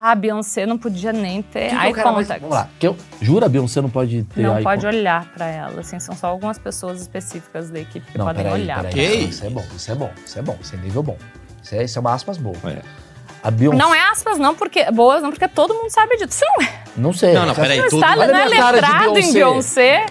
A Beyoncé não podia nem ter Que é eye cara mais- contact. Vamos lá. Que eu, jura, Beyoncé não pode ter Não eye pode contact? olhar pra ela, assim, são só algumas pessoas específicas da equipe que Não, podem peraí, olhar. peraí. pra peraí. ela. Isso é bom, isso é bom, isso é bom, isso é nível bom. Isso é, isso é uma aspas boa. É. A Beyoncé. Não é aspas, não, porque boas, não, porque todo mundo sabe disso. Você não é. Não sei. Não, não, Você peraí, Está, Olha não é a letrado em Beyoncé.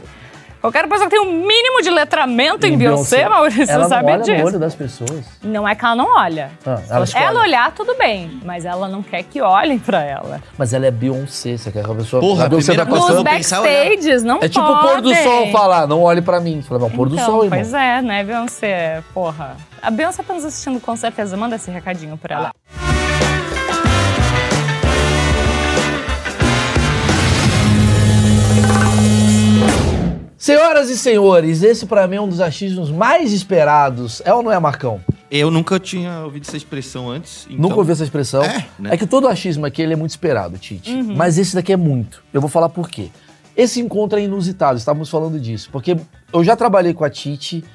Qualquer pessoa que tem o um mínimo de letramento em, Beyoncé, Maurício, ela você sabe não olha disso. no olho das pessoas. Não é que ela não olha. Ah, Se ela ela olhar, tudo bem, mas ela não quer que olhem pra ela. Mas ela é Beyoncé, você quer que a pessoa... Porra, a Beyoncé tá passando... Nos backstages, não É tipo o pôr do sol falar, não olhe pra mim. Fala, não, pôr do Então, sol, irmão. Pois é, né, Beyoncé? Porra. A Beyoncé tá nos assistindo com certeza. Manda esse recadinho pra ela. Senhoras e senhores, esse pra mim é um dos achismos mais esperados. É ou não é, Marcão? Eu nunca tinha ouvido essa expressão antes. Então... Nunca ouvi essa expressão. É, né? É que todo achismo aqui ele é muito esperado, Tite. Uhum. Mas esse daqui é muito. Eu vou falar por quê. Esse encontro é inusitado, estávamos falando disso. Porque eu já trabalhei com a Tite,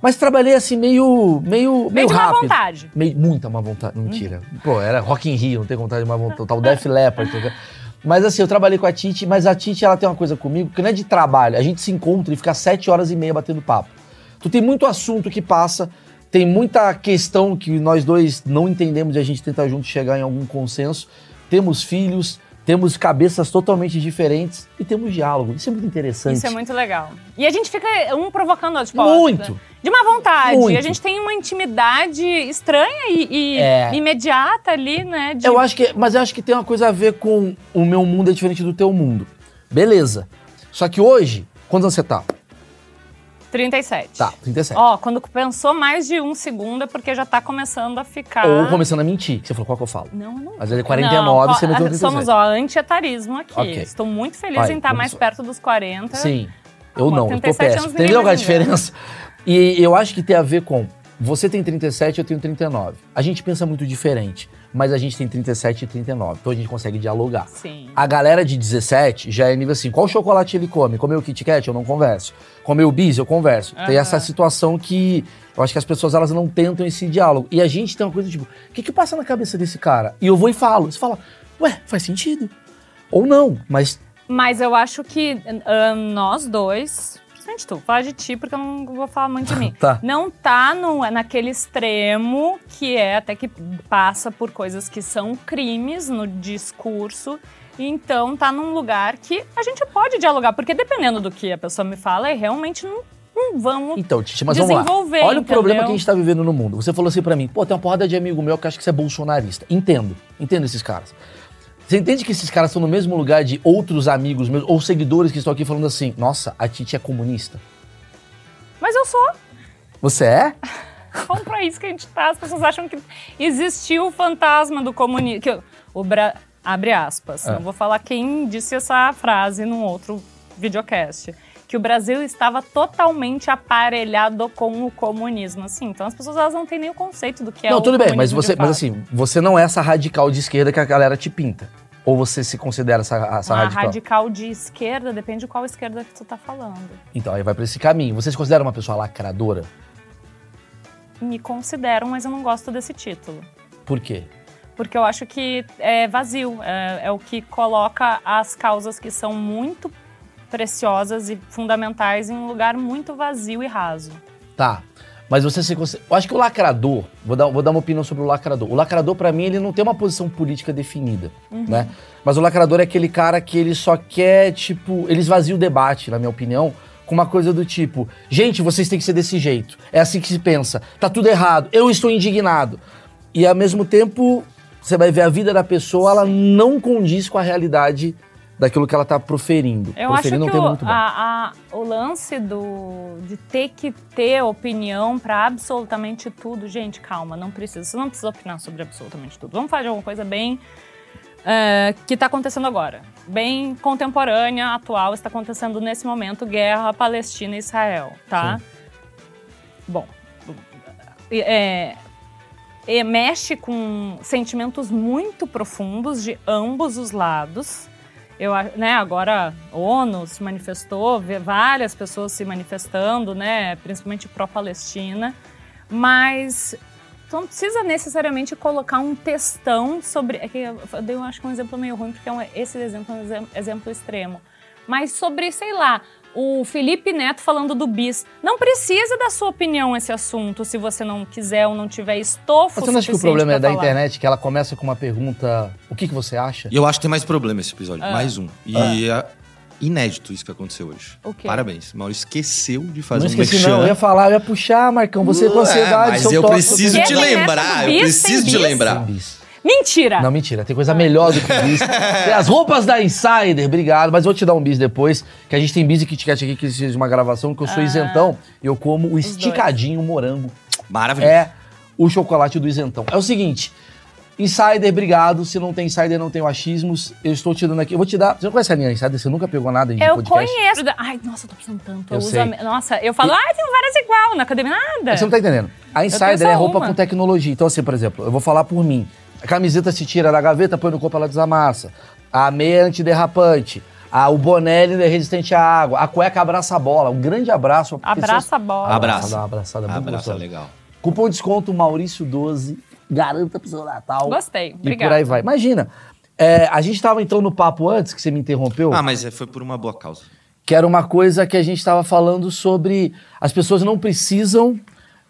mas trabalhei assim meio. meio, meio Meio de má rápido. vontade. Meio, muita má vontade. Mentira. Pô, era Rock in Rio, não tem vontade de má vontade. Tal Def Leppard. Mas assim, eu trabalhei com a Tite, mas a Tite ela tem uma coisa comigo que não é de trabalho. A gente se encontra e fica sete horas e meia batendo papo. Tu tem muito assunto que passa, tem muita questão que nós dois não entendemos e a gente tenta junto chegar em algum consenso. Temos filhos, temos cabeças totalmente diferentes e temos diálogo. Isso é muito interessante. Isso é muito legal. E a gente fica um provocando o outro. Tipo, Muito. De má vontade. Muito. A gente tem uma intimidade estranha e, e É. imediata ali, né? de- Eu acho que, mas eu acho que tem uma coisa a ver com o meu mundo é diferente do teu mundo. Beleza. Só que hoje, quantos anos você tá? 37. Tá, 37. Ó, quando pensou mais de um segundo é porque já tá começando a ficar. Ou começando a mentir. Você falou qual que eu falo. Não, não. Mas ele é 49, Não, você meteu ó, 37. Somos, ó, anti-etarismo aqui. Ok. Estou muito feliz Vai, em estar mais lá. perto dos 40. Sim. Eu Pô, não, eu tô 37 péssimo. Entendeu a diferença? E eu acho que tem a ver com. Você tem 37, eu tenho 39. A gente pensa muito diferente, mas a gente tem 37 e 39. Então a gente consegue dialogar. Sim. A galera de 17 já é nível assim: qual chocolate ele come? Comeu o Kit Kat? Eu não converso. Comeu o bis? Eu converso. Tem Aham. essa situação que eu acho que as pessoas elas não tentam esse diálogo. E a gente tem uma coisa tipo: o que que passa na cabeça desse cara? E eu vou e falo. Você fala: ué, faz sentido. Ou não, mas Mas eu acho que ah, nós dois, principalmente tu, vou falar de ti porque eu não vou falar muito de mim. Tá. Não tá no, naquele extremo que é até que passa por coisas que são crimes no discurso. Então tá num lugar que a gente pode dialogar, porque dependendo do que a pessoa me fala, eu realmente não, não vamos. Então, Titi, mas vamos lá. Olha o problema entendeu? que a gente tá vivendo no mundo. Você falou assim pra mim, pô, tem uma porrada de amigo meu que acha que você é bolsonarista. Entendo, entendo esses caras. Você entende que esses caras estão no mesmo lugar de outros amigos meus, ou seguidores que estão aqui falando assim, nossa, a Titi é comunista. Mas eu sou. Você é? Vamos pra isso que a gente tá. As pessoas acham que existiu o fantasma do comunismo. O Bra... Abre aspas. É. Não vou falar quem disse essa frase num outro videocast. Que o Brasil estava totalmente aparelhado com o comunismo. Assim, então as pessoas elas não têm nem o conceito do que é não, o tudo bem, mas comunismo você, mas assim, você não é essa radical de esquerda que a galera te pinta. Ou você se considera essa, essa Uma radical? radical de esquerda, depende de qual esquerda que tu tá falando. Então, aí vai pra esse caminho. Você se considera uma pessoa lacradora? Me considero, mas eu não gosto desse título. Por quê? Porque eu acho que é vazio. É, é o que coloca as causas que são muito preciosas e fundamentais em um lugar muito vazio e raso. Tá. Mas você se considera. Eu acho que o lacrador, vou dar, vou dar uma opinião sobre o lacrador. O lacrador, pra mim, ele não tem uma posição política definida, né? Mas o lacrador é aquele cara que ele só quer, tipo, ele esvazia o debate, na minha opinião, com uma coisa do tipo: gente, vocês têm que ser desse jeito. É assim que se pensa. Tá tudo errado. Eu estou indignado. E ao mesmo tempo, você vai ver a vida da pessoa, ela não condiz com a realidade daquilo que ela tá proferindo. Eu acho proferindo que não tem o, muito bom. a- a- o lance do, de ter que ter opinião para absolutamente tudo, gente, calma, não precisa. Você não precisa opinar sobre absolutamente tudo. Vamos falar de alguma coisa bem é, que está acontecendo agora. Bem contemporânea, atual, está acontecendo nesse momento guerra Palestina e Israel, tá? Bom, é, é, mexe com sentimentos muito profundos de ambos os lados. Eu, né, agora a ONU se manifestou, várias pessoas se manifestando, né, principalmente pró-Palestina, mas não precisa necessariamente colocar um textão sobre. É que eu dei, eu acho que um exemplo meio ruim, porque é um, esse exemplo é um exemplo extremo. Mas sobre, sei lá, o Felipe Neto falando do bis. Não precisa da sua opinião esse assunto, se você não quiser ou não tiver estofo Você não acha que o problema é da falar. internet, que ela começa com uma pergunta, o que, que você acha? Eu acho que tem mais problema esse episódio, ah. mais um. E ah. é inédito isso que aconteceu hoje. Okay. Parabéns. Maurício esqueceu de fazer não um esqueci, não. Eu ia falar, eu ia puxar, Marcão. Você com ansiedade, Mas eu preciso te lembrar, eu preciso te lembrar. Mentira! Não, mentira. Tem coisa melhor do que bis. tem as roupas da Insider, obrigado. Mas vou te dar um bis depois, que a gente tem bis e KitKat aqui, que fez uma gravação, que eu sou ah. isentão. Eu como o esticadinho dois. morango. Maravilhoso. É o chocolate do isentão. É o seguinte... Insider, obrigado. Se não tem Insider, não tem o achismos. Eu estou te dando aqui. Eu vou te dar. Você não conhece a linha Insider? Você nunca pegou nada em eu podcast? Eu conheço. Ai, nossa, eu tô precisando tanto. Eu, eu uso a... Nossa, eu falo, e... ai, tem várias igual na academia, nada. Você não tá entendendo. A Insider é roupa uma. com tecnologia. Então, assim, por exemplo, eu vou falar por mim. A camiseta se tira da gaveta, põe no corpo, ela desamassa. A meia é antiderrapante. A, o boné é resistente à água. A cueca abraça a bola. Um grande abraço. Abraça a bola. Abraça. Dá uma abraçada muito Abraça, legal. Cupom desconto Maurício12. Garanta pro seu Natal. Gostei. Obrigada. E por aí vai. Imagina. É, a gente estava então no papo antes, que você me interrompeu. Ah, mas é, foi por uma boa causa. Que era uma coisa que a gente estava falando sobre as pessoas não precisam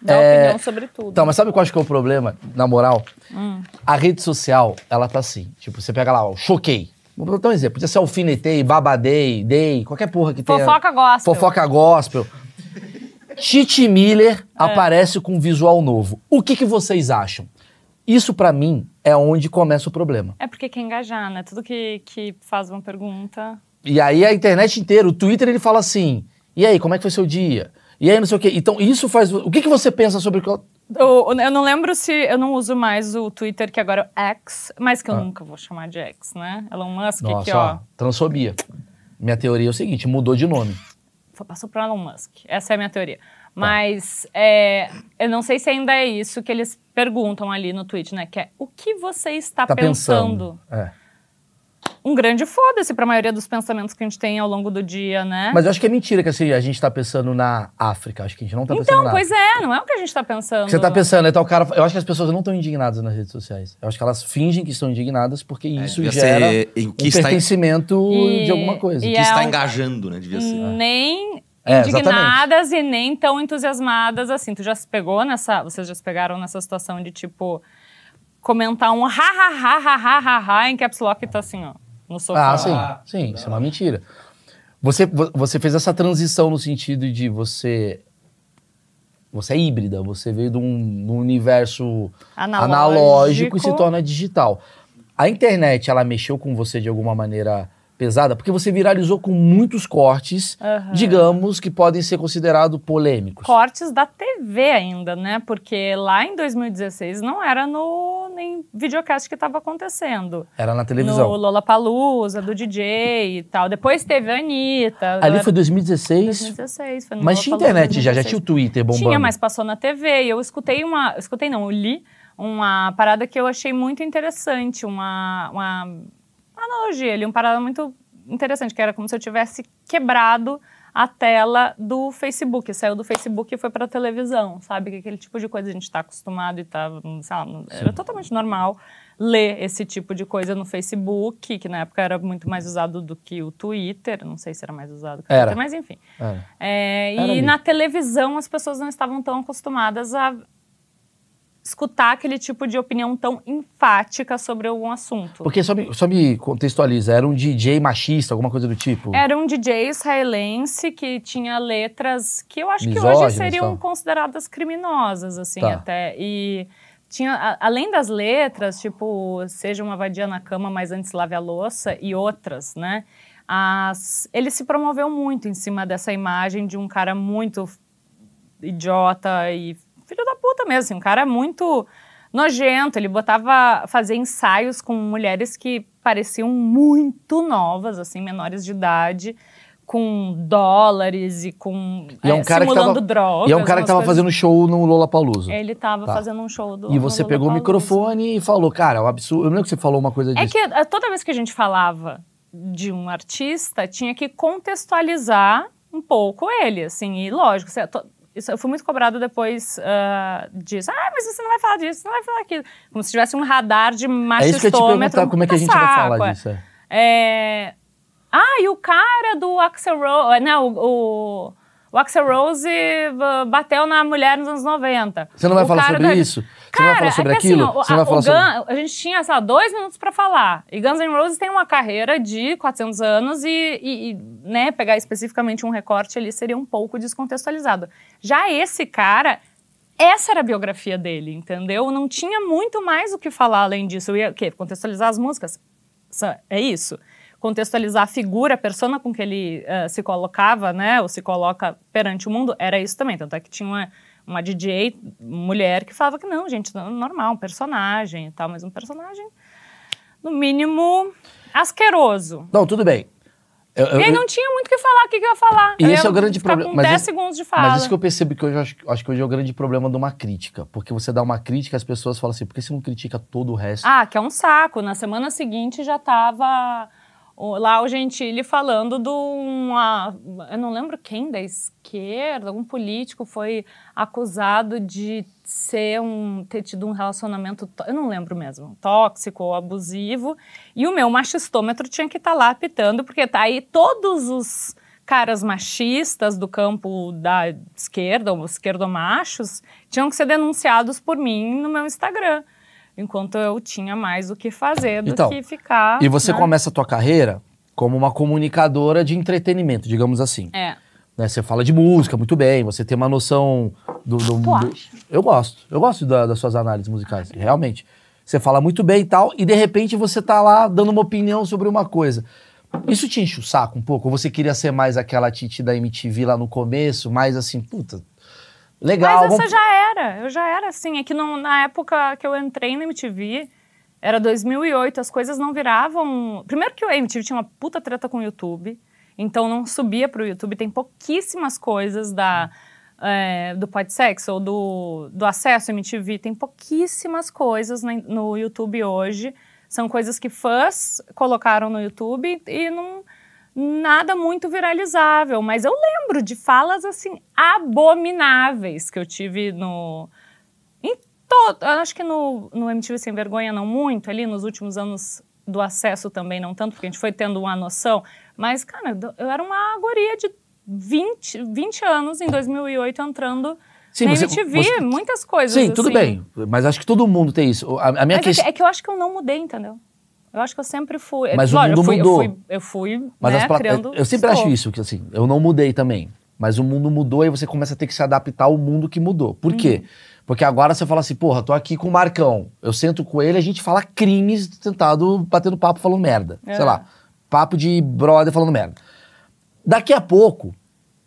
Dá é... opinião sobre tudo. Então, mas sabe qual acho que é o problema, na moral? Hum. A rede social, ela tá assim. Tipo, você pega lá, ó, choquei. Vou dar um exemplo. Podia ser alfinetei, babadei, dei, qualquer porra que tenha. Fofoca gospel. Fofoca gospel. Titi Miller é. aparece com um visual novo. O que, que vocês acham? Isso, para mim, é onde começa o problema. É porque quer engajar, né? Tudo que, que faz uma pergunta. E aí a internet inteira, o Twitter, ele fala assim: e aí, como é que foi seu dia? E aí não sei o quê. Então, isso faz. O que, que você pensa sobre. Eu, eu não lembro se. Eu não uso mais o Twitter, que agora é X, mas que eu ah. nunca vou chamar de X, né? Elon Musk, Nossa, aqui, ó. Transfobia. Minha teoria é o seguinte: mudou de nome. Passou para Elon Musk. Essa é a minha teoria. Tá. Mas é, eu não sei se ainda é isso que eles perguntam ali no tweet, né? Que é o que você está tá pensando? pensando. É um grande foda-se para a maioria dos pensamentos que a gente tem ao longo do dia, né? Mas eu acho que é mentira que assim, a gente tá pensando na África. Acho que a gente não tá então, pensando na Então, pois é, não é o que a gente tá pensando. Você tá pensando, então o cara. Eu acho que as pessoas não estão indignadas nas redes sociais. Eu acho que elas fingem que estão indignadas porque é, isso gera um pertencimento e, de alguma coisa. E que é está um... engajando, né? Devia ser. Nem é, indignadas e nem tão entusiasmadas assim. Tu já se pegou nessa. Vocês já se pegaram nessa situação de tipo. Comentar um ha ha ha ha ha ha ha em caps lock tá assim, ó no sofá. Ah, sim. Sim, isso é uma mentira. Você, você fez essa transição no sentido de você. Você é híbrida, você veio de um, de um universo analógico. analógico e se torna digital. A internet, ela mexeu com você de alguma maneira pesada, porque você viralizou com muitos cortes, uhum. digamos, que podem ser considerados polêmicos. Cortes da TV ainda, né? Porque lá em 2016 não era no nem videocast que estava acontecendo. Era na televisão. No Lollapalooza, do DJ e tal. Depois teve a Anitta. Ali foi 2016? 2016. Foi no mas tinha internet já, já tinha o Twitter bombando. Tinha, mas passou na TV. E eu escutei uma... Escutei não, eu li uma parada que eu achei muito interessante, uma, uma analogia ali, uma parada muito interessante, que era como se eu tivesse quebrado a tela do Facebook. Saiu do Facebook e foi para a televisão, sabe? Que aquele tipo de coisa a gente está acostumado e tá, sei lá, era totalmente normal ler esse tipo de coisa no Facebook, que na época era muito mais usado do que o Twitter, não sei se era mais usado que o Twitter, mas enfim. É, e na televisão as pessoas não estavam tão acostumadas a escutar aquele tipo de opinião tão enfática sobre algum assunto. Porque só me, só me contextualiza, era um DJ machista, alguma coisa do tipo? Era um DJ israelense que tinha letras que eu acho Misóginas, que hoje seriam consideradas criminosas, assim, tá. até. E tinha, a, além das letras, tipo, seja uma vadia na cama, mas antes lave a louça, e outras, né? As, ele se promoveu muito em cima dessa imagem de um cara muito idiota e filho da puta mesmo, assim, um cara muito nojento. Ele botava fazer ensaios com mulheres que pareciam muito novas, assim, menores de idade, com dólares e com E é um é, cara que simulando tava- drogas. E é um cara que umas tava coisas- fazendo show no Lollapalooza. Ele tava Tá. fazendo um show do E você pegou o microfone e falou, cara, é um absurdo. Eu lembro que você falou uma coisa É disso. que eh, toda vez que a gente falava de um artista, tinha que contextualizar um pouco ele, assim, e lógico, você- to- isso, eu fui muito cobrado depois ah, disso. Ah, mas você não vai falar disso, você não vai falar aquilo. Como se tivesse um radar de É isso que eu te machistômetro. perguntar, como é que a gente vai saco, falar é. disso? é. É... Ah, e o cara do Axel Rose. Não, o, o Axel Rose uh, bateu na mulher nos anos 90. Você não vai O falar sobre isso? Cara, vai falar sobre é aquilo? Assim, ó, você não vai a, falar sobre... Gun- a gente tinha, sei lá, dois minutos pra falar. E Guns N' Roses tem uma carreira de 400 anos e, e- e, né, pegar especificamente um recorte ali seria um pouco descontextualizado. Já esse cara, essa era a biografia dele, entendeu? Não tinha muito mais o que falar além disso. Eu ia o quê? Contextualizar as músicas? É isso. Contextualizar a figura, a persona com que ele eh, se colocava, né? Ou se coloca perante o mundo, era isso também. Tanto é que tinha uma, uma DJ mulher que falava que não, gente, não, normal, um personagem e tal, mas um personagem, no mínimo, asqueroso. Não, tudo bem. Eu- eu- e aí não tinha muito o que falar, o que, que eu ia falar? E Eu esse é o grande problema. Com Mas 10 esse- segundos de fala. Mas isso que eu percebo que hoje acho, acho que hoje é o grande problema de uma crítica. Porque você dá uma crítica, as pessoas falam assim, por que você não critica todo o resto? Ah, que é um saco. Na semana seguinte já tava lá o Gentili falando de uma. Eu não lembro quem da esquerda, algum político foi acusado de ser um. ter tido um relacionamento. Eu não lembro mesmo, tóxico ou abusivo. E o meu machistômetro tinha que estar lá apitando, porque tá aí todos os caras machistas do campo da esquerda, ou esquerdomachos, tinham que ser denunciados por mim no meu Instagram. Enquanto eu tinha mais o que fazer do Então, que ficar. E você né? começa a tua carreira como uma comunicadora de entretenimento, digamos assim. É. Né, Você fala de música muito bem, você tem uma noção do. do, do-? Eu gosto. Eu gosto da- das suas análises musicais, realmente. Você fala muito bem e tal, e de repente você tá lá dando uma opinião sobre uma coisa. Isso te enche o saco um pouco? Ou você queria ser mais aquela Titi da MTV lá no começo, mais assim, puta. Legal. Mas essa já era, eu já era assim. É que não- na época que eu entrei na MTV, era 2008, as coisas não viravam. Primeiro que o MTV tinha uma puta treta com o YouTube, então não subia pro YouTube. Tem pouquíssimas coisas da. é, do Podsex ou do, do acesso MTV, tem pouquíssimas coisas na- no YouTube hoje. São coisas que fãs colocaram no YouTube e não nada muito viralizável, mas eu lembro de falas assim abomináveis que eu tive no em todo, acho que no, no MTV Sem Vergonha não muito, ali nos últimos anos do acesso também não tanto, porque a gente foi tendo uma noção, mas cara, eu era uma guria de 20, 20 anos em 2008 entrando Sim, na você- MTV, você- muitas coisas Sim, tudo assim. bem. Mas acho que todo mundo tem isso. A, a minha é questão. é que eu acho que eu não mudei, entendeu? Eu acho que eu sempre fui. Mas o mundo eu fui, mudou. Eu fui, eu fui Mas né, as pla- criando. Eu sempre acho estou. isso, que assim, eu não mudei também. Mas o mundo mudou e você começa a ter que se adaptar ao mundo que mudou. Por quê? Uhum. Porque agora você fala assim, porra, tô aqui com o Marcão. Eu sento com ele, a gente fala crimes tentado, batendo papo falando merda. É. Sei lá. Papo de brother falando merda. Daqui a pouco,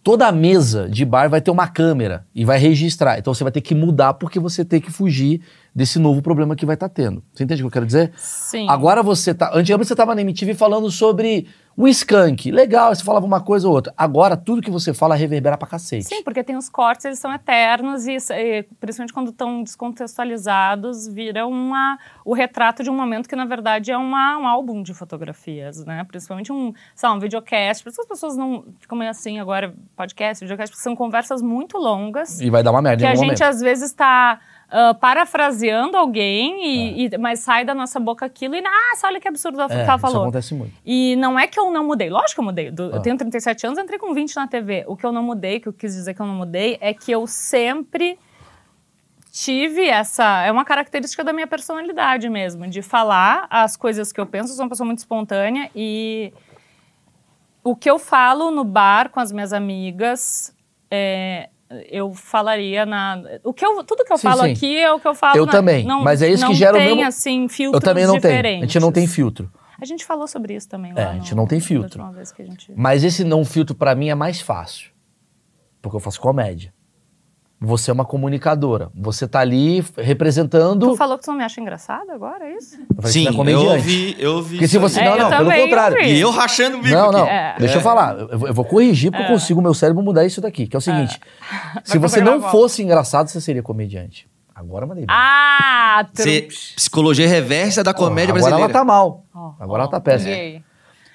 toda a mesa de bar vai ter uma câmera e vai registrar. Então você vai ter que mudar porque você tem que fugir desse novo problema que vai estar tendo. Você entende o que eu quero dizer? Sim. Agora você tá. Antigamente você tava na MTV falando sobre o skunk. Legal, você falava uma coisa ou outra. Agora tudo que você fala reverbera pra cacete. Sim, porque tem os cortes, eles são eternos e, e principalmente quando estão descontextualizados, vira uma, o retrato de um momento que, na verdade, é uma, um álbum de fotografias, né? Principalmente um, sei lá, um videocast. Por isso as pessoas não ficam meio assim agora, podcast, videocast, porque são conversas muito longas. E vai dar uma merda que a algum gente momento. às vezes está parafraseando alguém, e, e- mas sai da nossa boca aquilo e, ah, olha que absurdo É, que ela isso falou. acontece muito. E não é que eu não mudei, lógico que eu mudei. Do- Ah. Eu tenho 37 anos, entrei com 20 na TV. O que eu não mudei, que eu quis dizer que eu não mudei, é que eu sempre tive essa. É uma característica da minha personalidade mesmo, de falar as coisas que eu penso. Eu sou uma pessoa muito espontânea e o que eu falo no bar com as minhas amigas. é, eu falaria na. O que eu, tudo que eu Sim, falo sim. aqui é o que eu falo Eu na- também, Não, mas é isso que gera o tem, mesmo- assim, Eu filtros também não tenho. A diferentes. gente não tem filtro. A gente falou sobre isso também É, a gente no- não tem filtro. gente... Mas esse não filtro pra mim é mais fácil. Porque eu faço comédia. Você é uma comunicadora. Você tá ali representando. Tu falou que tu não me acha engraçado agora, é isso? Eu falei que Sim, você é eu ouvi, eu ouvi. Porque se você. É, não, não, pelo também contrário. ouvi. E eu rachando o bico Não, não. aqui. É. Deixa eu falar. Eu vou- eu vou corrigir porque eu consigo o meu cérebro mudar isso daqui, que é o seguinte. Se você não fosse engraçado, você seria comediante. Agora mandei bem. Ah, Cê- tru... psicologia reversa da comédia Agora brasileira. ela tá mal. Ó, Agora ó, ela tá péssima.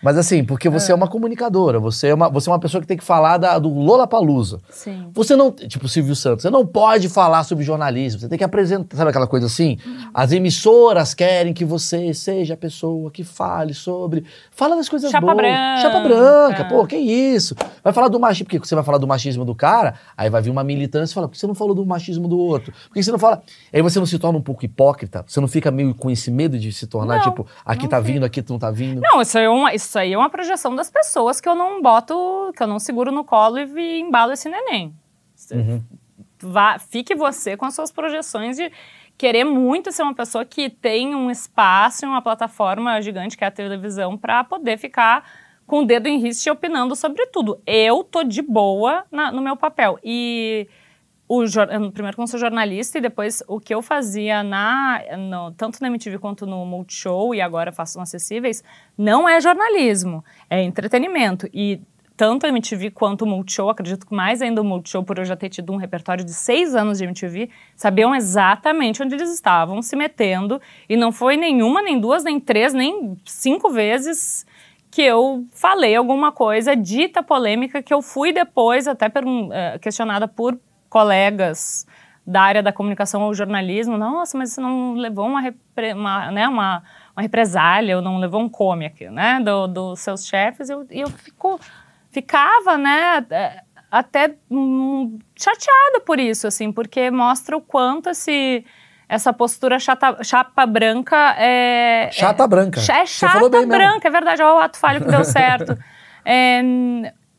Mas assim, porque você é, uma comunicadora, você é uma, você é uma pessoa que tem que falar da, do Lollapalooza. Sim. Você não, tipo o Silvio Santos, você não pode falar sobre jornalismo, você tem que apresentar, sabe aquela coisa assim? As emissoras querem que você seja a pessoa que fale sobre, fala das coisas Chapa boas. branca. Chapa branca, pô, que isso? Vai falar do machismo, porque você vai falar do machismo do cara, aí vai vir uma militância e fala, por que você não falou do machismo do outro? Por que você não fala? Aí você não se torna um pouco hipócrita, você não fica meio com esse medo de se tornar, Não, tipo, aqui não tá fico. vindo, aqui tu não tá vindo. Não, isso é uma, isso aí é uma projeção das pessoas que eu não boto, que eu não seguro no colo e embalo esse neném. Uhum. Vá, fique você com as suas projeções de querer muito ser uma pessoa que tem um espaço e uma plataforma gigante que é a televisão para poder ficar com o dedo em riste opinando sobre tudo. Eu tô de boa na- no meu papel. E o, primeiro eu sou jornalista e depois o que eu fazia na, no- tanto na MTV quanto no Multishow e agora faço no Acessíveis, não é jornalismo, é entretenimento. E tanto a MTV quanto o Multishow, acredito que mais ainda o Multishow, por eu já ter tido um repertório de seis anos de MTV, sabiam exatamente onde eles estavam se metendo. E não foi nenhuma, nem duas, nem três, nem cinco vezes que eu falei alguma coisa dita polêmica que eu fui depois até eh, questionada por colegas da área da comunicação ou jornalismo. Nossa, mas você não levou uma, repre- uma, né, uma, uma represália ou não levou um come aqui, né, do- dos seus chefes. Eu- E eu, fico, ficava, né, eh, até hum, chateada por isso, assim, porque mostra o quanto esse... Essa postura chata, chapa branca é. Chata branca. É falou chata bem mesmo. branca, é verdade. Olha o ato falho que deu certo. é,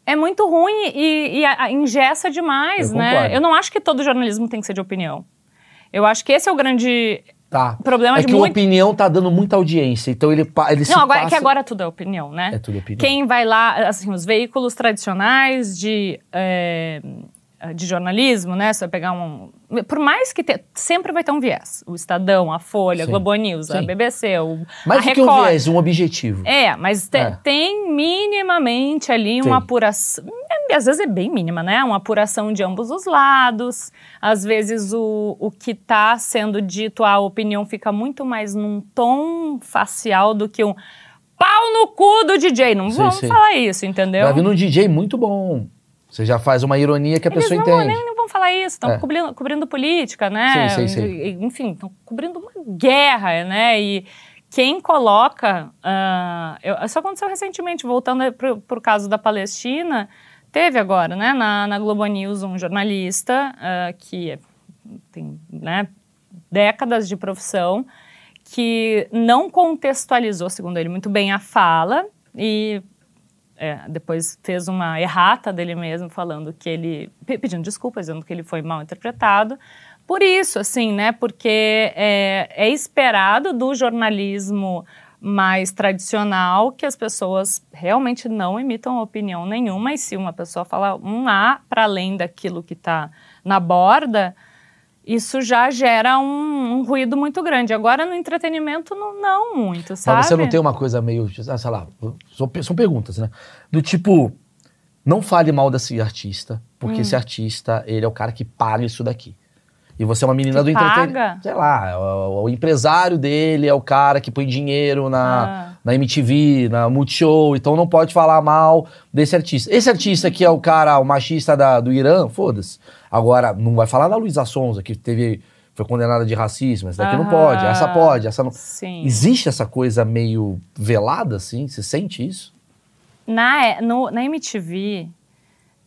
é muito ruim e, e a- a- engessa demais, Eu né? concordo. Eu não acho que todo jornalismo tem que ser de opinião. Eu acho que esse é o grande Tá. problema é de que muito. a opinião tá dando muita audiência, então ele, ele se Não, agora é passa... que agora tudo é opinião, né? É tudo opinião. Quem vai lá, assim, os veículos tradicionais de, é, de jornalismo, né? Você vai pegar um. Por mais que te, sempre vai ter um viés. O Estadão, a Folha, a. Globo News, a Sim. BBC, o, Mais a do que um viés, um objetivo. É, mas te- É. tem minimamente ali uma apuração. é, às vezes é bem mínima, né? Uma apuração de ambos os lados. Às vezes o, o que está sendo dito, a opinião fica muito mais num tom facial do que um pau no cu do DJ. Não Sim, vamos sim. falar isso, entendeu? Vai vindo um DJ muito bom. Você já faz uma ironia que a Eles pessoa não, entende. nem, não vão falar isso, estão É. cobrindo, cobrindo política, né? Sim, sim, sim. Enfim, estão cobrindo uma guerra, né? E quem coloca. ah, eu- isso aconteceu recentemente, voltando para o caso da Palestina, teve agora, né, na, na Globo News, um jornalista ah, que é- tem né, décadas de profissão, que não contextualizou, segundo ele, muito bem a fala e é, depois fez uma errata dele mesmo, falando que ele. pe- pedindo desculpas, dizendo que ele foi mal interpretado. Por isso, assim, né? Porque é, é esperado do jornalismo mais tradicional que as pessoas realmente não emitam opinião nenhuma, e se uma pessoa fala um A para além daquilo que está na borda, isso já gera um, um ruído muito grande. Agora, no entretenimento, não, não muito, sabe? Mas você não tem uma coisa meio, ah, sei lá, são, são perguntas, né? Do tipo, não fale mal desse artista, porque Hum. esse artista, ele é o cara que paga isso daqui. E você é uma menina Que do entretenimento. Sei lá, o, o empresário dele é o cara que põe dinheiro na, Ah. na MTV, na Multishow, então não pode falar mal desse artista. Esse artista que é o cara, o machista da- do Irã, foda-se. Agora, não vai falar da Luísa Sonza, que teve, foi condenada de racismo, essa daqui não Aham. pode, essa pode, essa não. Sim. Existe essa coisa meio velada, assim? Você sente isso? Na, é, no- na MTV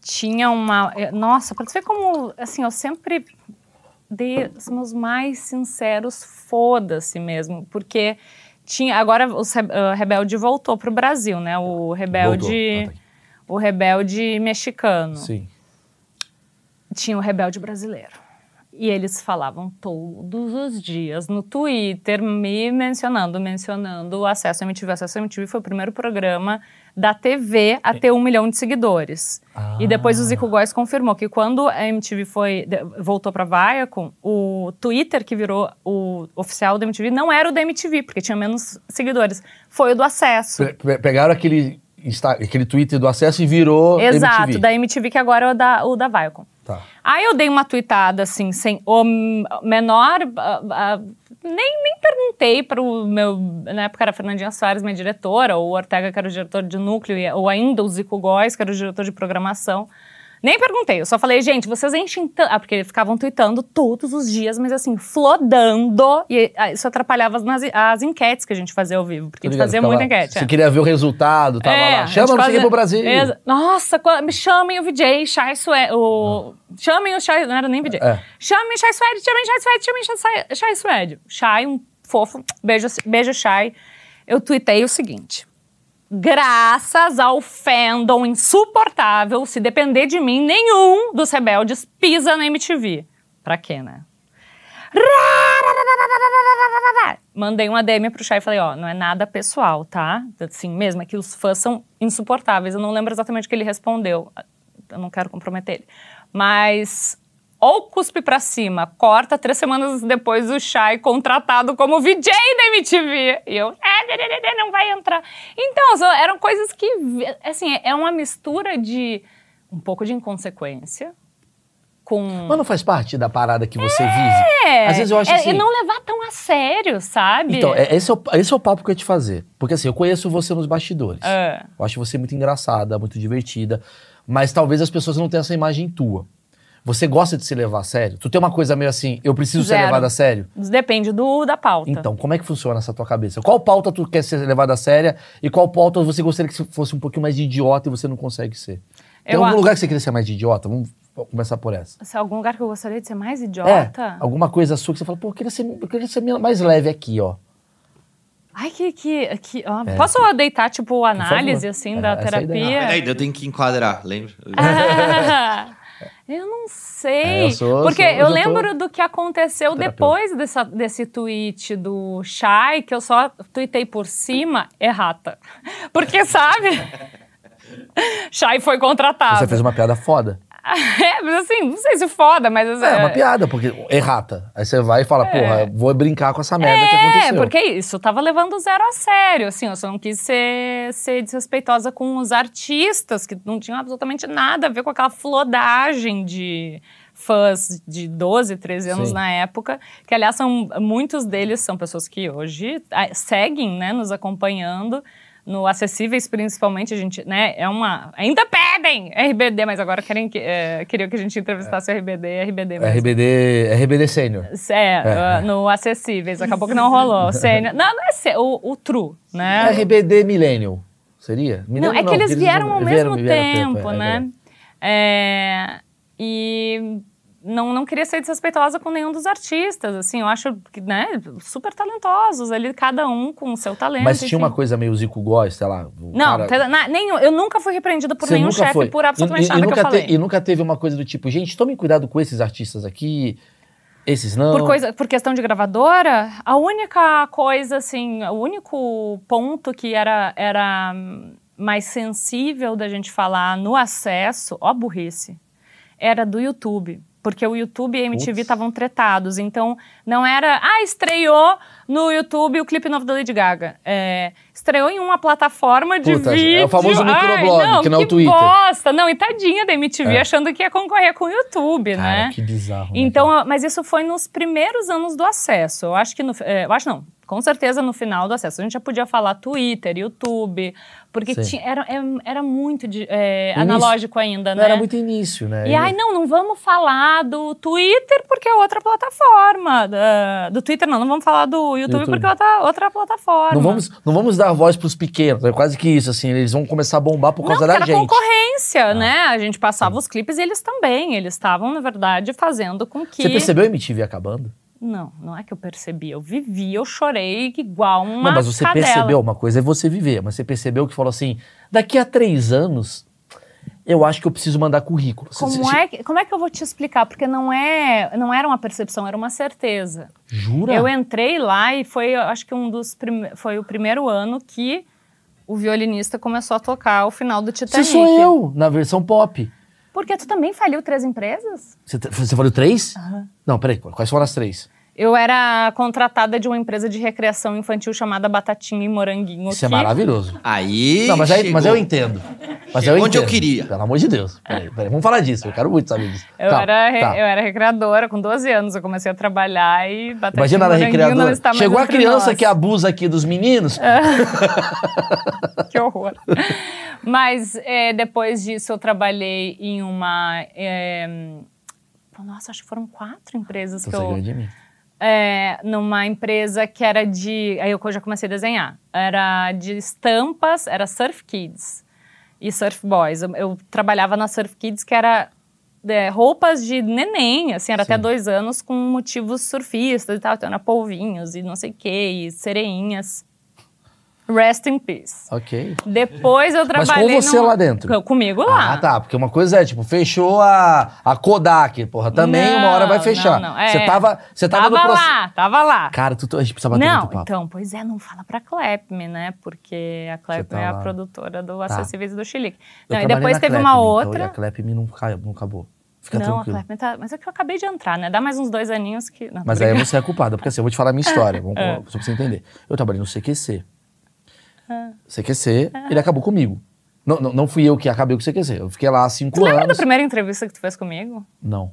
tinha uma. Nossa, pra tu ver como. Assim, eu sempre dei os meus mais sinceros foda-se mesmo. Porque tinha. Agora o Re- o Rebelde voltou pro Brasil, né? O Rebelde. Ah, tá aqui. o Rebelde mexicano. Sim. Tinha o Rebelde brasileiro. E eles falavam todos os dias no Twitter, me mencionando, mencionando o Acesso MTV. O Acesso MTV foi o primeiro programa da TV a ter um milhão de seguidores. Ah. E depois o Zico Góes confirmou que quando a MTV foi, voltou pra Viacom, o Twitter que virou o oficial da MTV não era o da MTV, porque tinha menos seguidores. Foi o do Acesso. Pe- pe- Pegaram aquele, aquele Twitter do acesso e virou Exato, MTV. da MTV que agora é o da, o da Viacom. Tá. Aí eu dei uma tweetada assim, sem o menor. ah, ah, nem, nem perguntei para o meu. Na época era a Fernandinha Soares, minha diretora, ou o Ortega, que era o diretor de núcleo, ou ainda o Zico Góes, que era o diretor de programação. Nem perguntei, eu só falei, gente, vocês enchem tanto. Ah, porque eles ficavam tweetando todos os dias, mas assim, flodando. E ah, isso atrapalhava as, as enquetes que a gente fazia ao vivo, porque Tô a gente ligado, fazia muita enquete. Você é. queria ver o resultado, tava É, lá. Chama, não sei pro Brasil. Nossa, me chamem o VJ, Chai Suede. O... Chamem o Chai. Não era nem VJ. É. Chamem o Chai Suede, chamem o Chai Suede, chamem Chai Suede. Chai, um fofo. Beijo, beijo, Chai. Eu tuitei o seguinte. Graças ao fandom insuportável, se depender de mim, nenhum dos rebeldes pisa na MTV. Pra quê, né? Mandei uma DM pro Chay e falei, ó, não é nada pessoal, tá? Assim mesmo, é que os fãs são insuportáveis. Eu não lembro exatamente o que ele respondeu. Eu não quero comprometer ele. Mas ou cuspe pra cima, corta três semanas depois o Chay contratado como VJ da MTV. E eu, ah, não vai entrar. Então, eram coisas que, assim, é uma mistura de um pouco de inconsequência com... Mas não faz parte da parada que você vive? É, Às vezes eu acho é, assim... E não levar tão a sério, sabe? Então, é- esse, é o, esse é o papo que eu ia te fazer. Porque assim, eu conheço você nos bastidores. É. Eu acho você muito engraçada, muito divertida. Mas talvez as pessoas não tenham essa imagem tua. Você gosta de se levar a sério? Tu tem uma coisa meio assim, eu preciso ser Zero. levado a sério? Depende do, da pauta. Então, como é que funciona essa tua cabeça? Qual pauta tu quer ser levada a séria e qual pauta você gostaria que fosse um pouquinho mais de idiota e você não consegue ser? Tem Eu algum a- lugar que você queria ser mais de idiota? Vamos começar por essa. Se é algum lugar que eu gostaria de ser mais É, idiota? alguma coisa sua que você fala, pô, eu queria ser, eu queria ser mais leve aqui, ó. Ai, que. que, que ó, É. Posso deitar, tipo, análise, assim, É, da é terapia? Peraí, eu tenho que enquadrar, lembra? eu não sei. É, eu sou- porque sou- eu eu já tô- lembro do que aconteceu Terapeuta. depois dessa, desse tweet do Shai, que eu só tuitei por cima, errata. Porque, sabe? Shai foi contratado. Você fez uma piada foda. É, mas assim, não sei se foda, mas... É, uma piada, porque errata. Aí você vai e fala, porra, vou brincar com essa merda que É, aconteceu. porque isso, eu tava levando zero a sério, assim, eu só não quis ser, ser desrespeitosa com os artistas, que não tinham absolutamente nada a ver com aquela flodagem de fãs de 12, 13 anos Sim. na época, que aliás são, muitos deles são pessoas que hoje ah, seguem, né, nos acompanhando, no Acessíveis, principalmente, a gente, né, é uma... Ainda pedem RBD, mas agora querem que, é, queriam que a gente entrevistasse o RBD, RBD. RBD, RBD Sênior. É, uh, no Acessíveis. Acabou que não rolou. Sênior. Não, não é o, o True, né? RBD Millennial. Seria? Não, Millennial é que eles vieram ao vieram- mesmo vieram tempo, é, né? É, e não, não queria ser desrespeitosa com nenhum dos artistas, assim, eu acho que, né, super talentosos ali, cada um com o seu talento. Mas tinha enfim. uma coisa meio Zico Góes, sei lá. Não, cara- na- nenhum, eu nunca fui repreendida por Você nenhum chefe por absolutamente e, nada e que nunca eu falei. te- e nunca teve uma coisa do tipo, gente, tomem cuidado com esses artistas aqui, esses não. Por, coisa, por questão de gravadora, a única coisa, assim, o único ponto que era, era mais sensível da gente falar no acesso, ó burrice, era do YouTube. Porque o YouTube e a MTV estavam tretados. Então, não era. Ah, estreou no YouTube o clipe novo da Lady Gaga. É, estreou em uma plataforma de Puta, é o vídeo. famoso Ai, microblog, não, que não é o que Twitter. bosta. Não, e tadinha da MTV É. achando que ia concorrer com o YouTube, Cara, né? que bizarro. né, Então, cara? mas isso foi nos primeiros anos do acesso. Eu acho que no, é, eu acho não, com certeza no final do acesso. A gente já podia falar Twitter, YouTube, porque tinha, era, é- era muito de- é, analógico ainda, Não né? era muito início, né? E ai, não, não vamos falar do Twitter porque é outra plataforma. da- do Twitter não, não vamos falar do YouTube, YouTube. porque é outra, outra plataforma. Não vamos, não vamos dar voz pros pequenos, é quase que isso, assim, eles vão começar a bombar por Não, causa porque da era gente. Ah. concorrência, né? A gente passava os clipes e eles também. Eles estavam, na verdade, fazendo com que. Você percebeu a MTV acabando? Não, não é que eu percebi. Eu vivi, eu chorei igual uma não, mas você cadela. percebeu, uma coisa é você viver, mas você percebeu que falou assim, daqui a três anos, eu acho que eu preciso mandar currículo. Como se- é, que- como é que eu vou te explicar? Porque não é, não era uma percepção, era uma certeza. Jura? Eu entrei lá e foi, acho que um dos prime- foi o primeiro ano que o violinista começou a tocar o final do Você Titanic. sou eu, na versão pop. Porque tu também faliu três empresas? Você, você falou três? Não, peraí, quais foram as três? Eu era contratada de uma empresa de recreação infantil chamada Batatinha e Moranguinho. Isso é maravilhoso. Aí. Não, mas, aí, mas eu entendo. Mas eu onde eu entendo. queria. Pelo amor de Deus. Peraí, peraí, vamos falar disso. Eu quero muito saber disso. Eu, Tá, era, re- tá. eu era recreadora, com 12 anos eu comecei a trabalhar e Batatinha Imagina e não recreadora. está mais Chegou a criança nós. que abusa aqui dos meninos. que horror. Mas é, depois disso eu trabalhei em uma. é, nossa, acho que foram quatro empresas Tô que eu. de mim. é, numa empresa que era de. Aí eu já comecei a desenhar. Era de estampas, era Surf Kids e Surf Boys. Eu, eu trabalhava na Surf Kids, que era é, roupas de neném, assim, era Sim. até dois anos, com motivos surfistas e tal. Então era polvinhos e não sei o que, e sereinhas. Rest in peace. Ok. Depois eu Mas trabalhei. com você lá dentro? Comigo lá. Ah, tá. Porque uma coisa é, tipo, fechou a, a Kodak, porra. Também uma hora vai Não, fechar. não, não, é. Você tava, você tava, Tava no processo. lá, tava lá. Cara, tu, a gente precisa bater Não, muito papo. então, pois é, não fala pra Clepme, né? Porque a Clepme tá é a lá. produtora do Acessíveis do Chilique. Eu Não, e depois teve Clepme, uma então, outra. e a Clepme não, cai- não acabou. Fica não, a tranquilo. Clepme tá. Mas é que eu acabei de entrar, né? Dá mais uns dois aninhos que. Não, Mas aí você é culpada, porque assim, eu vou te falar a minha história, vamos, só pra você entender. Eu trabalhei no CQC. CQC, ele acabou comigo. Não, não, não fui eu que acabei com o CQC. Eu fiquei lá há cinco Tu lembra da anos. primeira entrevista que tu fez comigo? Não.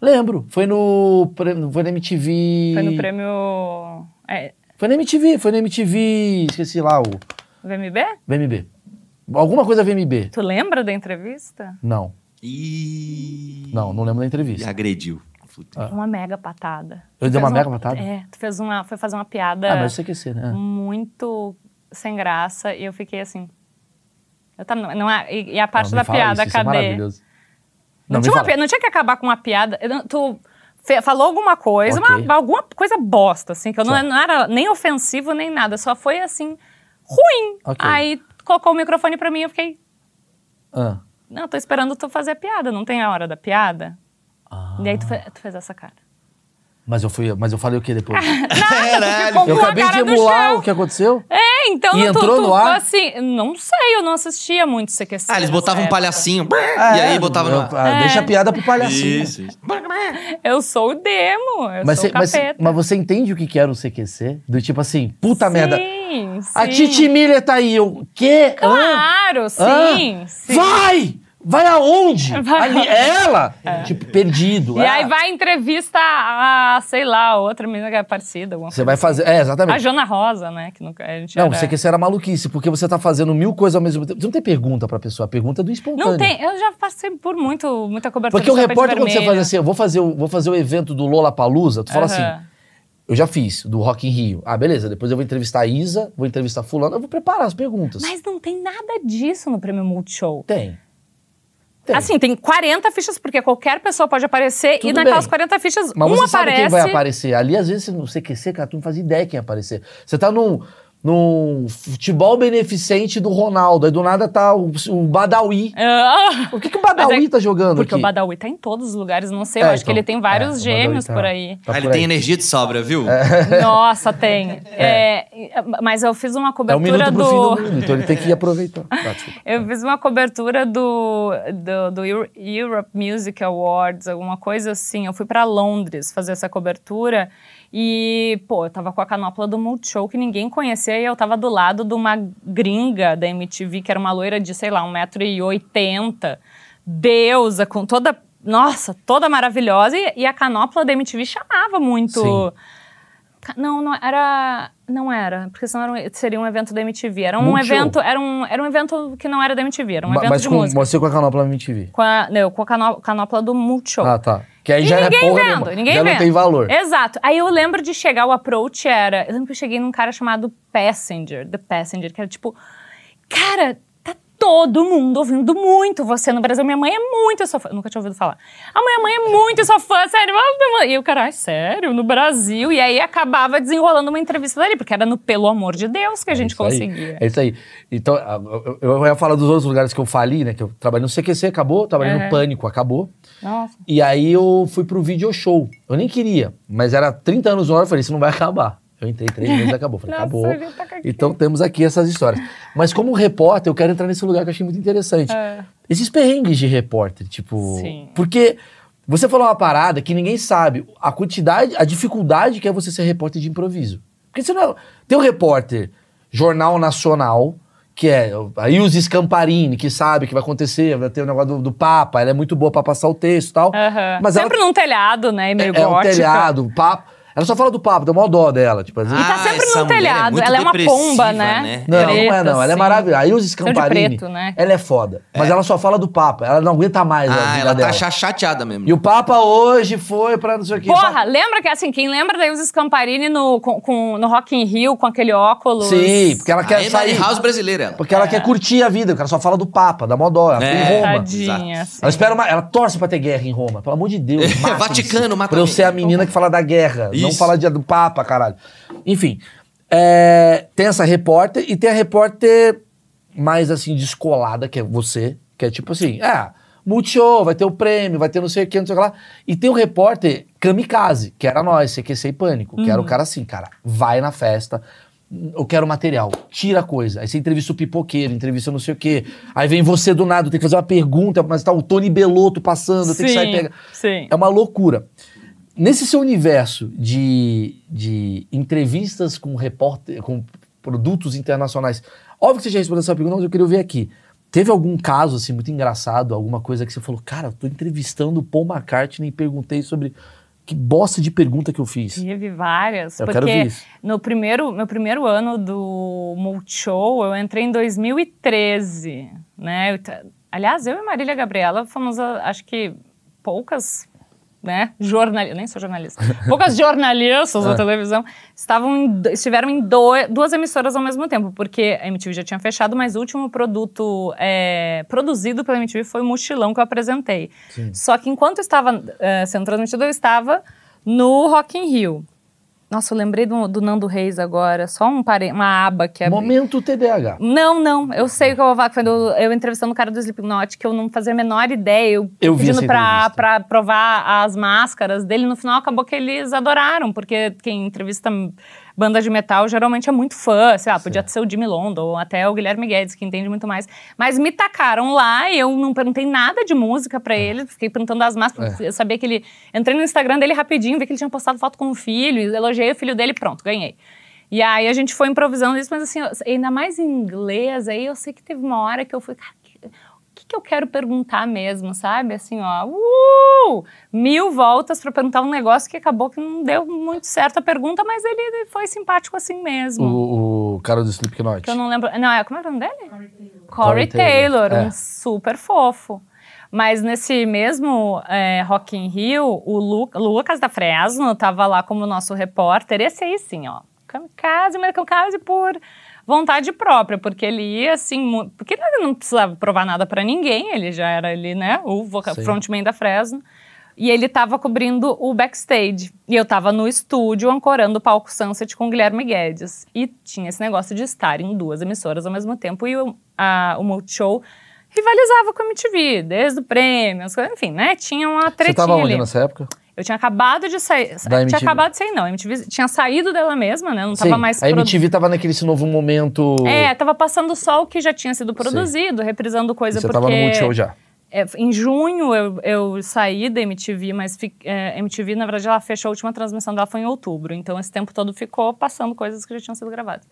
Lembro. Foi no. Foi na MTV. Foi no prêmio. É, Foi na MTV, foi na MTV. Esqueci lá o. VMB? VMB. Alguma coisa VMB. Tu lembra da entrevista? Não. E. Não, não lembro da E entrevista. agrediu. Ah. Uma mega patada. Eu Tu dei uma fez mega patada? É, tu fez uma, foi fazer uma piada Ah, mas CQC, né? muito sem graça e eu fiquei assim. Eu tava, não é, e, e a parte Não, da piada, isso, isso é cadê? maravilhoso. Não, Não, tinha uma não tinha que acabar com uma piada. Eu Tu fe- falou alguma coisa, Ok. uma- alguma coisa bosta, assim, que eu não, Só. não era nem ofensivo nem nada, só foi assim, ruim. Ok. Aí colocou o microfone pra mim e eu fiquei, Ah. não, tô esperando tu fazer a piada, não tem a hora da piada. Ah. E aí tu, fe- tu fez essa cara. Mas eu fui, mas eu falei o que depois? Nada, ficou eu acabei de emular o que aconteceu? É, então E tu, entrou tu no ar? assim, não sei, eu não assistia muito CQC. Ah, eles botavam um palhacinho. e aí botavam no ah, Deixa a piada pro palhacinho. Isso, isso. Eu sou o demo, eu Mas, sou você, o mas, mas você entende o que era o CQC? Do tipo assim, puta merda. Sim, A sim. Titi Miller tá aí. Eu, quê? Claro, sim, Hã? sim. Vai! Vai aonde? Vai Ali, ela? Tipo, perdido. E Ah, aí vai entrevista a, sei lá, outra menina que é parecida. Você vai assim. fazer. É, A exatamente. Jona Rosa, né? Que nunca, a gente Não, era... você quer ser era maluquice, porque você tá fazendo mil coisas ao mesmo tempo. Você não tem pergunta pra pessoa, a pergunta é do espontâneo. Não tem, eu já passei por muito, muita cobertura Porque o repórter, quando você faz assim, eu vou fazer o, vou fazer o evento do Lola Palusa, tu fala Aham. assim, eu já fiz, do Rock in Rio. Ah, beleza, depois eu vou entrevistar a Isa, vou entrevistar fulano, eu vou preparar as perguntas. Mas não tem nada disso no Prêmio Multishow. Tem. Tem. Assim, tem 40 fichas, porque qualquer pessoa pode aparecer, e Tudo naquelas bem. 40 fichas, Mas um você sabe aparece... quem vai aparecer. Ali, às vezes, no CQC, cara, tu não faz ideia quem aparecer. Você tá num, num futebol beneficente do Ronaldo, aí do nada tá o, o Badawi. Ah, O que, que o Badawi é- tá jogando porque aqui? o Badawi tá em todos os lugares, não sei, eu É, acho que então, ele tem vários é, gêmeos tá- por aí. tá Ah, ele por tem aí. energia de sobra, viu? Nossa, tem. É, mas eu fiz uma É um cobertura minuto pro do... fim do mundo, então ele tem que aproveitar. Tá. Eu fiz uma cobertura do, do, do Euro- Europe Music Awards, alguma coisa assim. Eu fui pra Londres fazer essa cobertura e, pô, eu tava com a canopla do Multishow que ninguém conhecia e eu tava do lado de uma gringa da MTV, que era uma loira de, sei lá, 1,80m, deusa, com toda. Nossa, toda maravilhosa. E, e a canopla da MTV chamava muito. Sim. Não, não era. Não era, porque senão era um- seria um evento da MTV. Era um Multishow. evento, era um, era um evento que não era da MTV, era um evento Mas de com, música. você com a canopla na MTV. Com a, não, com a cano- canopla do Multishow. Ah, tá. Que aí E já ninguém é porra vendo, ninguém já vendo. não tem valor. Exato. Aí eu lembro de chegar, o approach era. Eu lembro que eu cheguei num cara chamado Passenger, The Passenger, que era tipo. Cara, tá todo mundo ouvindo muito você no Brasil. Minha mãe é muito sua fã. Nunca tinha ouvido falar. A minha mãe é muito sua fã, sério. E eu, caralho, sério? No Brasil? E aí acabava desenrolando uma entrevista dali, porque era no Pelo Amor de Deus que a gente isso aí. conseguia. É isso aí. Então, eu, eu ia falar dos outros lugares que eu falei, né? Que eu trabalhei no CQC, acabou. Trabalhei no Pânico, acabou. Nossa. E aí eu fui pro video show. Eu nem queria, mas era 30 anos no hora, eu falei, isso não vai acabar. Eu entrei três meses e acabou. Falei, Nossa, acabou. aqui. Então temos aqui essas histórias. Mas como repórter, eu quero entrar nesse lugar que eu achei muito interessante. É. Esses perrengues de repórter, tipo. Sim. Porque você falou uma parada que ninguém sabe. A quantidade, a dificuldade que é você ser repórter de improviso. Porque você não é. Tem um repórter, Jornal Nacional, que é a Ilse Scamparini, que sabe o que vai acontecer, vai ter o negócio do, do Papa, ela é muito boa pra passar o texto e tal. Aham. Mas ela Sempre num telhado, né? e Meio é um gótica. telhado, o papo. Ela só fala do papo, dá mó dó dela. Tipo, às vezes- tá sempre essa num mulher telhado. muito Ela é uma pomba, né? Não, não é Preta, não. Ela é assim. maravilhosa. A Ilse São de Scamparini, preto, né? ela é foda. Mas ela só fala do Papa. Ela não aguenta mais a Ah, vida ela dela. tá cha- chateada mesmo. E o Papa hoje foi pra não sei o quê. Porra, lembra que assim, quem lembra da Ilse Scamparini no, com, com- no Rock in Rio com aquele óculos? Sim, porque ela a quer Amy sair. House brasileira. ela. Porque ela quer curtir a vida. O cara só fala do Papa, da mó dó. Ela É, em Roma. Tadinha. Assim. Ela espera uma, ela torce pra ter guerra em Roma. Pelo amor de Deus. Vaticano, mata Pra eu ser a menina que fala da guerra. Isso. fala de- do Papa, caralho. Enfim. é, tem essa repórter e tem a repórter mais assim, descolada, que é você. Que é tipo assim, é, Multishow, vai ter o prêmio, vai ter não sei o que, não sei o que lá. E tem o repórter kamikaze, que era nós, CQC e Pânico. Que era o cara assim, cara, vai na festa, eu quero material, tira a coisa. Aí você entrevista o pipoqueiro, entrevista não sei o quê. Aí vem você do nada, tem que fazer uma pergunta, mas tá o Tony Belotto passando, tem que sair Sim, pegar. sim. É uma loucura. Nesse seu universo de, de entrevistas com repórter, com produtos internacionais, óbvio que você já respondeu essa pergunta, mas eu queria ver aqui. Teve algum caso assim muito engraçado, alguma coisa que você falou, cara, eu tô entrevistando o Paul McCartney e perguntei sobre que bosta de pergunta que eu fiz. Tive várias. Eu porque quero ver isso. no primeiro, meu primeiro ano do Multishow, eu entrei em 2013, né? Eu aliás, eu e Marília Gabriela fomos, acho que poucas, né? Jornal, nem sou jornalista. Poucas jornalistas da É. televisão estavam em estiveram em dois- duas emissoras ao mesmo tempo, porque a MTV já tinha fechado, mas o último produto é, produzido pela MTV foi o Mochilão que eu apresentei. Só que enquanto estava eh, sendo transmitido, eu estava no Rock in Rio. Nossa, eu lembrei do, do Nando Reis agora, só um pare... uma aba que é. Momento TDAH. Não, não, eu sei o que eu vou falar. Quando eu, eu entrevistando o cara do Slipknot, que eu não fazia a menor ideia, eu, Eu pedindo pra, pra provar as máscaras dele, no final acabou que eles adoraram, porque quem entrevista banda de metal geralmente é muito fã, sei lá, podia ser o Jimmy London ou até o Guilherme Guedes, que entende muito mais. Mas me tacaram lá e eu não perguntei nada de música pra ele, fiquei perguntando as máscaras, eu sabia que ele... Entrei no Instagram dele rapidinho, vi que ele tinha postado foto com o filho, elogiei o filho dele, pronto, ganhei. E aí a gente foi improvisando isso, mas assim, ainda mais em inglês, aí eu sei que teve uma hora que eu fui, cara, que- o que, eu quero perguntar mesmo, sabe? Assim, ó, uh, mil voltas pra perguntar um negócio que acabou que não deu muito certo a pergunta, mas ele foi simpático assim mesmo. O, o cara do Slipknot. Que eu não lembro. Não, é, como é o nome dele? Corey, Corey Taylor, Taylor, é. um super fofo. Mas nesse mesmo é, Rock in Rio, o Lu- Lucas da Fresno tava lá como nosso repórter. Esse aí sim, ó. Kamikaze, mas kamikaze por vontade própria, porque ele ia assim, porque ele não precisava provar nada pra ninguém, ele já era ali, né, o voca- frontman da Fresno. E ele tava cobrindo o backstage. E eu tava no estúdio ancorando o palco Sunset com o Guilherme Guedes. E tinha esse negócio de estar em duas emissoras ao mesmo tempo. E o, a, o Multishow rivalizava com a MTV, desde o prêmio, as coisas, enfim, né? Tinha uma tretinha Você tava onde ali. nessa época? Eu tinha acabado de sair. Da. Tinha acabado de sair, não. A MTV tinha saído dela mesma, né? Não tava Sim, mais a produ- MTV tava naquele novo momento... É, tava passando só o que já tinha sido produzido, reprisando coisa Você porque... tava no Multishow já. É, em junho eu, eu saí da MTV, mas fi, é, MTV, na verdade, ela fechou a última transmissão dela foi em outubro. Então, esse tempo todo ficou passando coisas que já tinham sido gravadas.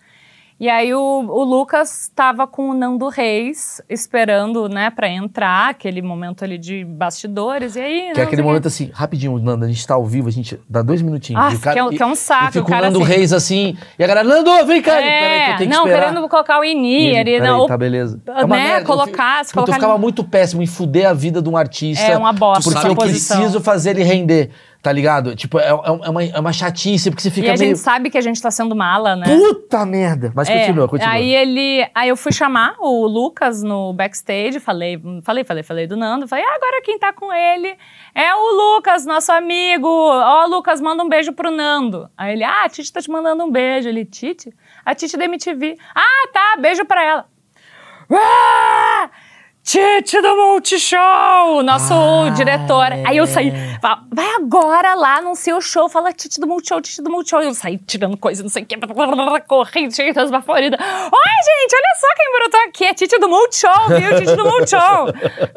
E aí, o, o Lucas estava com o Nando Reis, esperando, né, pra entrar, aquele momento ali de bastidores. E aí, Que é aquele momento assim, rapidinho, Nando, a gente tá ao vivo, a gente dá dois minutinhos. Ah, cara- que é um- que é um saco, E fica o o cara Nando assim- Reis assim, e a galera, Nando, vem cá! Ele, peraí, que eu É, tenho que não, esperar. querendo colocar o Ini, ele, ali, não, tá beleza. né, merda, eu fico- colocar- se colocar eu ficava ali- muito péssimo em fuder a vida de um artista. É uma bosta Porque eu posição. preciso fazer ele render. Tá ligado? Tipo, é, é uma, é uma chatice, porque você fica e a meio. gente sabe que a gente tá sendo mala, né? Puta merda! Mas É, continua, continua. Aí ele, aí eu fui chamar o Lucas no backstage, falei, falei, falei, falei do Nando, falei, ah, agora quem tá com ele é o Lucas, nosso amigo. Ó, Lucas, manda um beijo pro Nando. Aí ele, ah, a Titi tá te mandando um beijo. Ele, Titi? A Titi da MTV. Ah, tá, beijo pra ela. Ah! Titi do Multishow, nosso Ah, diretor. é. Aí eu saí, fala, vai agora lá no seu show, fala Titi do Multishow, Titi do Multishow. E eu saí tirando coisa, não sei o que, correndo, cheio das baforidas. Oi, gente, olha só quem brotou aqui, é Titi do Multishow, viu? Titi do Multishow.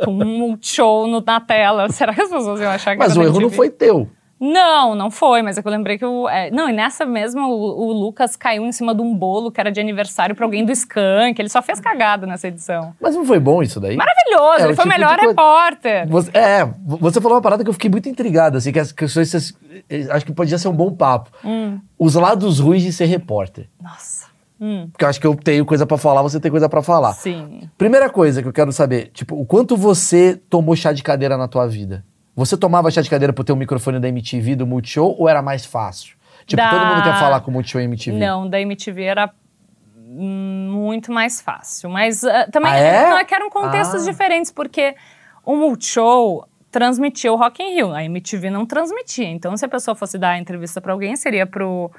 Com um Multishow na tela. Será que as pessoas iam achar que Mas o erro não foi teu. Não, não foi, mas é que eu lembrei que o. é, não, e nessa mesma o, o Lucas caiu em cima de um bolo que era de aniversário pra alguém do Skank. Ele só fez cagada nessa edição. Mas não foi bom isso daí? Maravilhoso, É, ele foi o tipo melhor repórter. Você, é, você falou uma parada que eu fiquei muito intrigado, assim, que as questões. vocês- Acho que podia ser um bom papo. Hum. Os lados ruins de ser repórter. Nossa. Hum, Porque eu acho que eu tenho coisa pra falar, você tem coisa pra falar. sim. Primeira coisa que eu quero saber, tipo, o quanto você tomou chá de cadeira na tua vida? Você tomava chá de cadeira por ter um microfone da MTV, do Multishow, ou era mais fácil? Tipo, Da- todo mundo quer falar com o Multishow e MTV. Não, da MTV era muito mais fácil. Mas ah, também Ah, é? não, é que eram contextos Ah. diferentes, porque o Multishow transmitia o Rock in Rio, a MTV não transmitia. Então, se a pessoa fosse dar a entrevista pra alguém, seria pro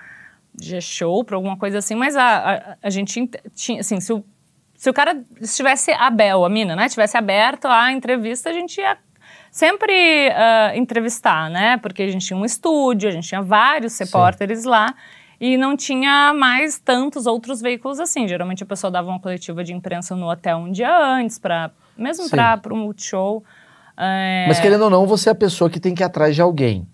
G-Show, pra alguma coisa assim. Mas a, a, a gente tinha, assim, se o, se o cara estivesse Abel, a mina, né, tivesse aberto a entrevista, a gente ia sempre ah, entrevistar, né? Porque a gente tinha um estúdio, a gente tinha vários repórteres lá e não tinha mais tantos outros veículos assim. Geralmente a pessoa dava uma coletiva de imprensa no hotel um dia antes, para mesmo Sim. para o Multishow. É, Mas querendo ou não, você é a pessoa que tem que ir atrás de alguém.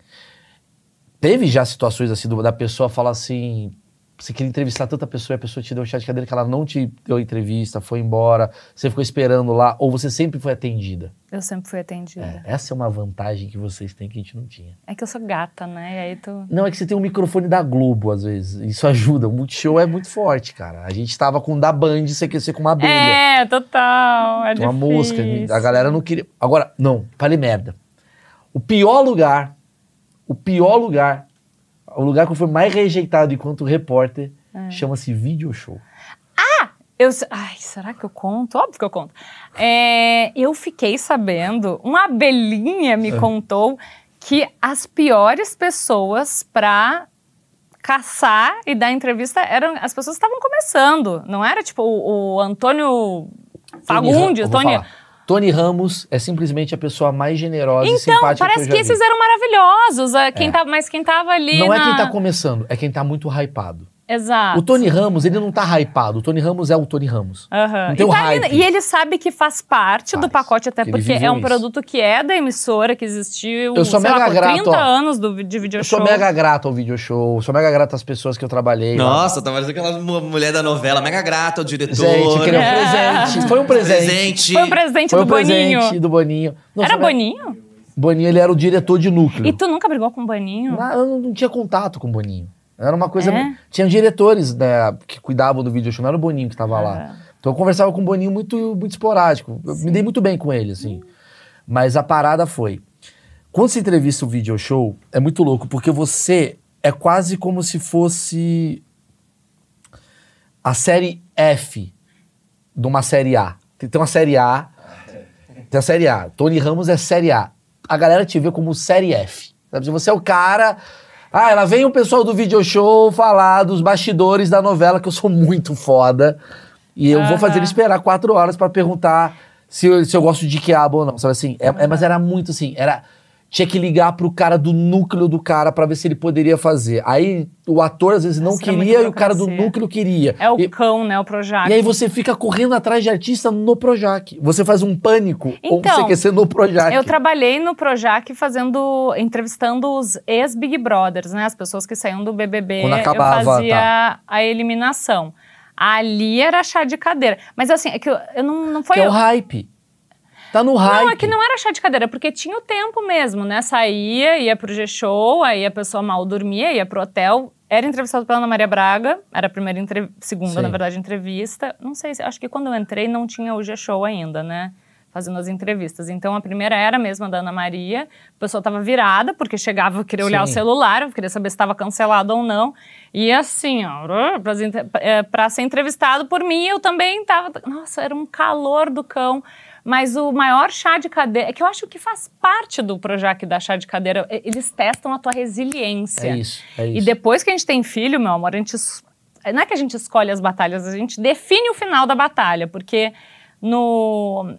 Teve já situações assim do- da pessoa falar assim. Você queria entrevistar tanta pessoa e a pessoa te deu um chá de cadeira que ela não te deu entrevista, foi embora, você ficou esperando lá, ou você sempre foi atendida. Eu sempre fui atendida. É, essa é uma vantagem que vocês têm que a gente não tinha. É, que eu sou gata, né? E aí tu. Não, é que você tem um microfone da Globo, às vezes. Isso ajuda. O Multishow é muito forte, cara. A gente tava com o da Band, você quer ser com uma abelha. É, total. É uma mosca. A galera não queria. Agora, não, falei merda. O pior lugar, o pior lugar, o lugar que eu fui mais rejeitado enquanto repórter, É. chama-se Video Show. Eu, se- ai, será que eu conto? Óbvio que eu conto. É, eu fiquei sabendo, uma abelhinha É. me contou que as piores pessoas pra caçar e dar entrevista eram as pessoas que estavam começando. Não era tipo o, o Antônio Fagundes, eu Tony. Tony Ramos é simplesmente a pessoa mais generosa e Então, simpática parece que que, esses vi. eram maravilhosos. é, Quem tá, mas quem tava ali. Não é na- quem tá começando, é quem tá muito hypado. Exato. O Tony Ramos, ele não tá hypado. O Tony Ramos é o Tony Ramos. Aham. Não tem e, tá ali- hype. e ele sabe que faz parte do Faz. pacote, até Ele porque é um isso. produto que é da emissora, que existiu Eu sou lá, mega por grato, 30 ó. anos do, de video Eu show. sou mega grato ao video show, sou mega grato às pessoas que eu trabalhei. lá. Nossa, tá parecendo aquela mu- mulher da novela, mega grata ao diretor. Gente, queria um É. presente. Foi um presente. Presente. Foi um presente Foi do um presente Boninho. do Boninho. Não, Era mega- Boninho? Boninho, ele era o diretor de núcleo. E tu nunca brigou com o Boninho? Na- eu não, não tinha contato com o Boninho. Era uma coisa. É? Tinha diretores né, que cuidavam do video show, não era o Boninho que tava lá. Ah. Então eu conversava com o Boninho muito, muito esporádico. Eu me dei muito bem com ele, assim. Mas a parada foi. Quando você entrevista o video show, é muito louco, porque você é quase como se fosse a série F de uma série A. Tem, tem uma série A, tem a série A. Tony Ramos é série A. A galera te vê como série F. Sabe? Se você é o cara. Ah, ela vem o pessoal do video show falar dos bastidores da novela, que eu sou muito foda. E eu vou fazer ele esperar quatro horas pra perguntar se eu, se eu gosto de quiabo ou não. Sabe assim? É- é- mas era muito assim. Era. Tinha que ligar pro cara do núcleo do cara pra ver se ele poderia fazer. Aí o ator às vezes não Nossa, queria e o cara do núcleo queria. É o E- cão, né? O Projac. e aí você fica correndo atrás de artista no Projac. Você faz um pânico ou Então, você quer ser no Projac. Eu trabalhei no Projac fazendo, entrevistando os ex-Big Brothers, né? As pessoas que saíam do BBB. Quando acabava, eu fazia tá. a eliminação. Ali era chá de cadeira. Mas assim, é que eu, eu não, não foi... Que é o hype. Tá no hype. Não, é que não era chá de cadeira, porque tinha o tempo mesmo, né? Saía, ia pro G-Show, aí a pessoa mal dormia, ia pro hotel. Era entrevistado pela Ana Maria Braga, era a primeira, entre... segunda, Sim. na verdade, entrevista. Não sei, se- acho que quando eu entrei não tinha o G-Show ainda, né? fazendo as entrevistas. Então a primeira era mesmo a da Ana Maria. A pessoa estava virada, porque chegava, eu queria olhar o Sim. celular, eu queria saber se estava cancelado ou não. E assim, ó, para ser entrevistado por mim, eu também estava. Nossa, era um calor do cão. Mas o maior chá de cadeira. É que eu acho que faz parte do Projac da chá de cadeira. Eles testam a tua resiliência. É isso, é isso. E depois que a gente tem filho, meu amor, a gente. Não é que a gente escolhe as batalhas, a gente define o final da batalha, porque no,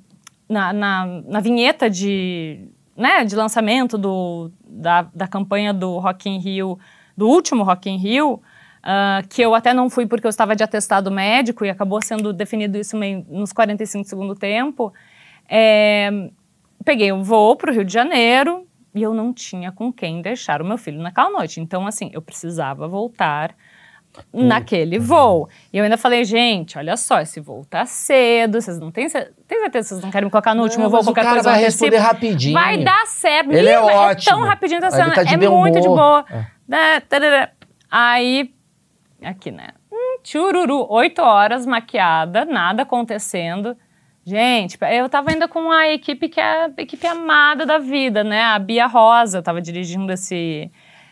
na, na, na vinheta de, né, de lançamento do, da, da campanha do Rock in Rio, do último Rock in Rio, ah, que eu até não fui porque eu estava de atestado médico e acabou sendo definido isso meio nos 45 do segundo tempo, é, peguei o voo para o Rio de Janeiro e eu não tinha com quem deixar o meu filho naquela noite. Então, assim, eu precisava voltar naquele voo. E eu ainda falei, gente, olha só, esse voo tá cedo, vocês não têm, certeza que vocês não querem me colocar no último Não, voo, mas o qualquer cara coisa vai responder antecipo? rapidinho. Vai dar certo. Ele é Menina, tão ótimo. rapidinho tá sendo. tá de é bem muito de boa. É. Aí, aqui, né? Hum, Chururu, oito horas maquiada, nada acontecendo. Gente, eu tava ainda com a equipe que é a equipe amada da vida, né? A Bia Rosa tava dirigindo esse,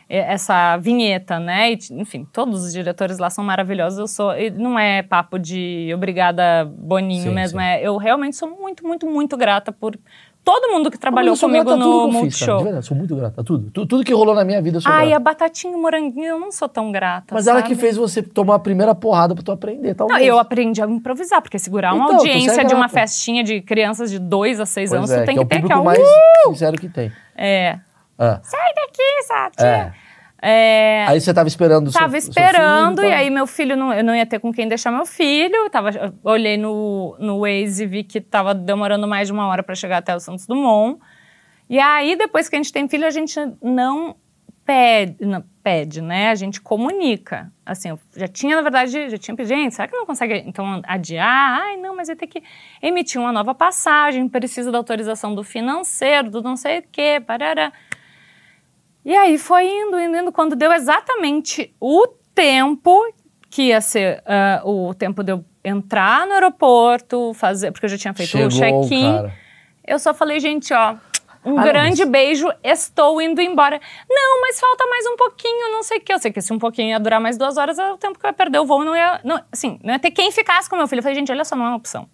essa vinheta, né? E, enfim, todos os diretores lá são maravilhosos. Eu sou. Não é papo de obrigada, Boninho Sim, mesmo. sim. É, eu realmente sou muito, muito, muito grata por todo mundo que trabalhou eu comigo a tudo no que eu Multishow. De verdade, sou muito grato a tudo. Tu- Tudo que rolou na minha vida, eu sou Ai, a grato. batatinha e o moranguinho eu não sou tão grata. Mas ela sabe? que fez você tomar a primeira porrada pra tu aprender, Não, talvez. eu aprendi a improvisar, porque segurar uma Então, audiência de uma grata. festinha de crianças de 2 a 6 Pois anos, é, tu tem que que, é o ter que público ó, mais uh! sincero que tem. É. Ah, Sai daqui, sabe? É. É, Aí você tava esperando o seu- Tava seu esperando, filho, e tá? aí meu filho, não, eu não ia ter com quem deixar meu filho. eu Tava, eu olhei no, no Waze e vi que tava demorando mais de uma hora para chegar até o Santos Dumont. E aí, depois que a gente tem filho, a gente não pede, não, pede, né? A gente comunica. Assim, eu já tinha, na verdade, já tinha pedido, gente, será que não consegue, então, adiar? Ai, não, mas vai ter que emitir uma nova passagem, precisa da autorização do financeiro, do não sei o quê, parará. E aí foi indo, indo, indo, quando deu exatamente o tempo que ia ser ah, o tempo de eu entrar no aeroporto, fazer, porque eu já tinha feito Chegou o check-in. cara. Eu só falei, gente, ó, um Ah, grande mas- beijo, estou indo embora. Não, mas falta mais um pouquinho, não sei o quê. Eu sei que se um pouquinho ia durar mais duas horas, era o tempo que eu ia perder o voo. Não ia, não, assim, não ia ter quem ficasse com meu filho. Eu falei, gente, olha só, não é uma opção.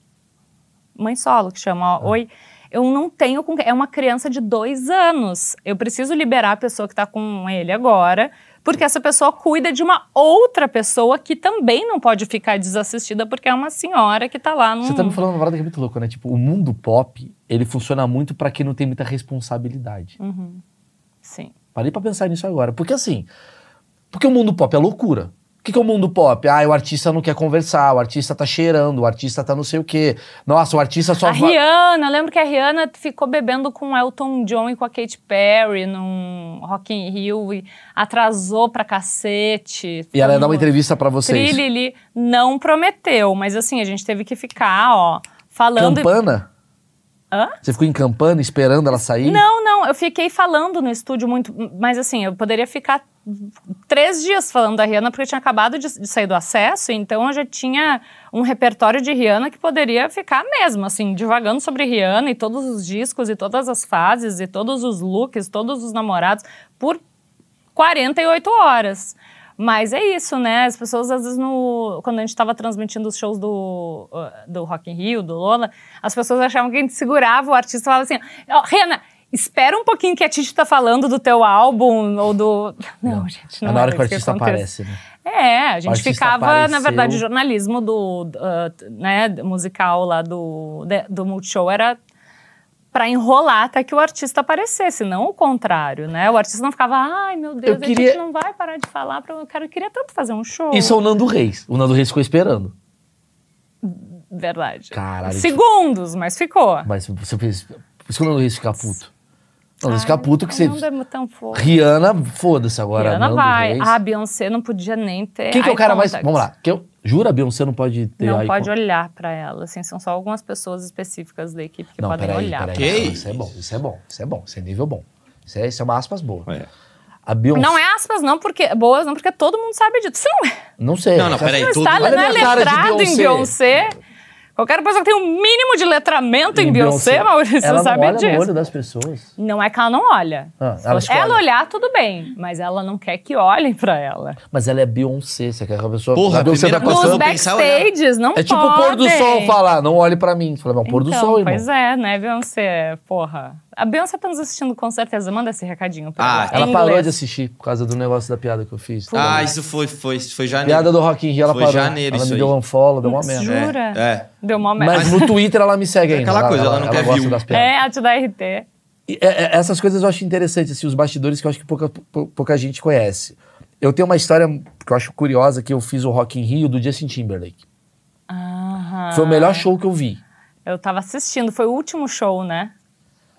Mãe solo, que chama, ó, oi. Eu não tenho com... É uma criança de dois anos. Eu preciso liberar a pessoa que tá com ele agora, porque essa pessoa cuida de uma outra pessoa que também não pode ficar desassistida, porque é uma senhora que tá lá no... Você tá me falando uma parada que é muito louca, né? Tipo, o mundo pop, ele funciona muito pra quem não tem muita responsabilidade. Uhum. Sim. Parei pra pensar nisso agora. Porque assim, porque o mundo pop é loucura. O que, que é o mundo pop? Ah, o artista não quer conversar, o artista tá cheirando, o artista tá não sei o quê. Nossa, o artista só A Rihanna, eu lembro que a Rihanna ficou bebendo com o Elton John e com a Katy Perry num Rock in Rio e atrasou pra cacete. E ela ia dar uma entrevista pra vocês. Trilili não prometeu, mas assim, a gente teve que ficar, ó, falando... Campana? Hã? Você ficou em campana esperando ela sair? Não, não, eu fiquei falando no estúdio muito, mas assim, eu poderia ficar três dias falando da Rihanna, porque eu tinha acabado de, de sair do acesso, então eu já tinha um repertório de Rihanna que poderia ficar mesmo, assim, divagando sobre Rihanna e todos os discos e todas as fases e todos os looks, todos os namorados, por 48 horas. Mas é isso, né? As pessoas, às vezes, no, quando a gente estava transmitindo os shows do, uh, do Rock in Rio, do Lola, as pessoas achavam que a gente segurava o artista e falava assim, ó, Rihanna, espera um pouquinho que a Titi tá falando do teu álbum ou do... Não, gente, não É na hora que o artista aparece, né? É, a gente ficava, na apareceu. verdade, o jornalismo do, uh, né, musical lá do, de- do Multishow era para enrolar até que o artista aparecesse, não o contrário, né? O artista não ficava, ai meu Deus, Eu a queria- gente não vai parar de falar, pra... eu quero- eu queria tanto fazer um show. Isso é o Nando Reis. O Nando Reis ficou esperando. Verdade. Caralho. Segundos, mas ficou. Mas você fez. Por isso que o Nando Reis fica puto. Reis fica puto que você. Não é tão fofo. Rihanna, foda-se agora. Rihanna Nando vai. Reis. Ah, a Beyoncé não podia nem ter Quem que é o cara mais. Vamos lá. Que eu... Jura, Beyoncé não pode ter. Não pode contact? olhar pra ela, assim, são só algumas pessoas específicas da equipe que Não, podem peraí, olhar. peraí. pra Que ela. Isso é bom, isso é bom, isso é bom. Isso é nível bom. Isso é, isso é uma aspas boa. É. A Beyoncé. Não é aspas, não, porque boas, não, porque todo mundo sabe disso. Você não é. Não sei. Não, não, peraí. Não todo- está Olha não é letrado em Beyoncé. Beyoncé. Eu quero pessoa que tem um mínimo de letramento em Beyoncé, Maurício, ela você sabe olha disso. no olho das pessoas. Não é que ela não olha. Ah, Se ela ela olhar, tudo bem. Mas ela não quer que olhem pra ela. Mas ela é Beyoncé, você quer que a pessoa... Porra, a Beyoncé tá coisa Nos passando... olhar. backstages, não É tipo o pôr do sol falar, não olhe pra mim. Fala, pôr do Então, sol, irmão. Pois é, né, Beyoncé? Porra. A Beyoncé tá nos assistindo com certeza. Manda esse recadinho pra Ah, ela. Ela parou inglês. de assistir por causa do negócio da piada que eu fiz. Ah, isso foi, foi, foi janeiro. Piada do Rock in Rio, ela Foi parou. janeiro ela isso me aí. deu um unfollow, deu uma merda. Jura? É. Deu uma merda. Mas no Twitter ela me segue É ainda. aquela coisa, ela não quer gosta view. das piadas. É, a te dá RT. E, é, é, essas coisas eu acho interessantes, assim, os bastidores que eu acho que pouca, pou- pouca gente conhece. Eu tenho uma história que eu acho curiosa, que eu fiz o Rock in Rio do Justin Timberlake. Aham. Foi o melhor show que eu vi. Eu tava assistindo, foi o último show, né?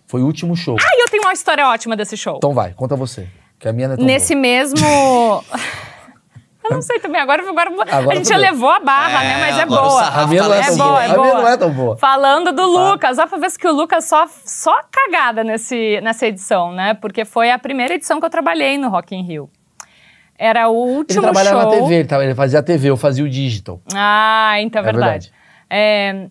Foi o último show. Ah, e eu tenho uma história ótima desse show. Então vai, conta você. Que a minha não é tão Nesse boa. mesmo. eu não sei também, agora, agora, Agora a gente bem. levou a barra, É, né? Mas é agora o boa. sarrafo A minha não é É tão boa, boa. é A minha boa. não é tão boa. Falando do Lucas, ó, pra ver que o Lucas só, só cagada nesse, nessa edição, né? Porque foi a primeira edição que eu trabalhei no Rock in Rio. Era o Ele último trabalhava show. na TV, ele, ele fazia a TV, eu fazia o digital. Ah, então é É verdade. É, é,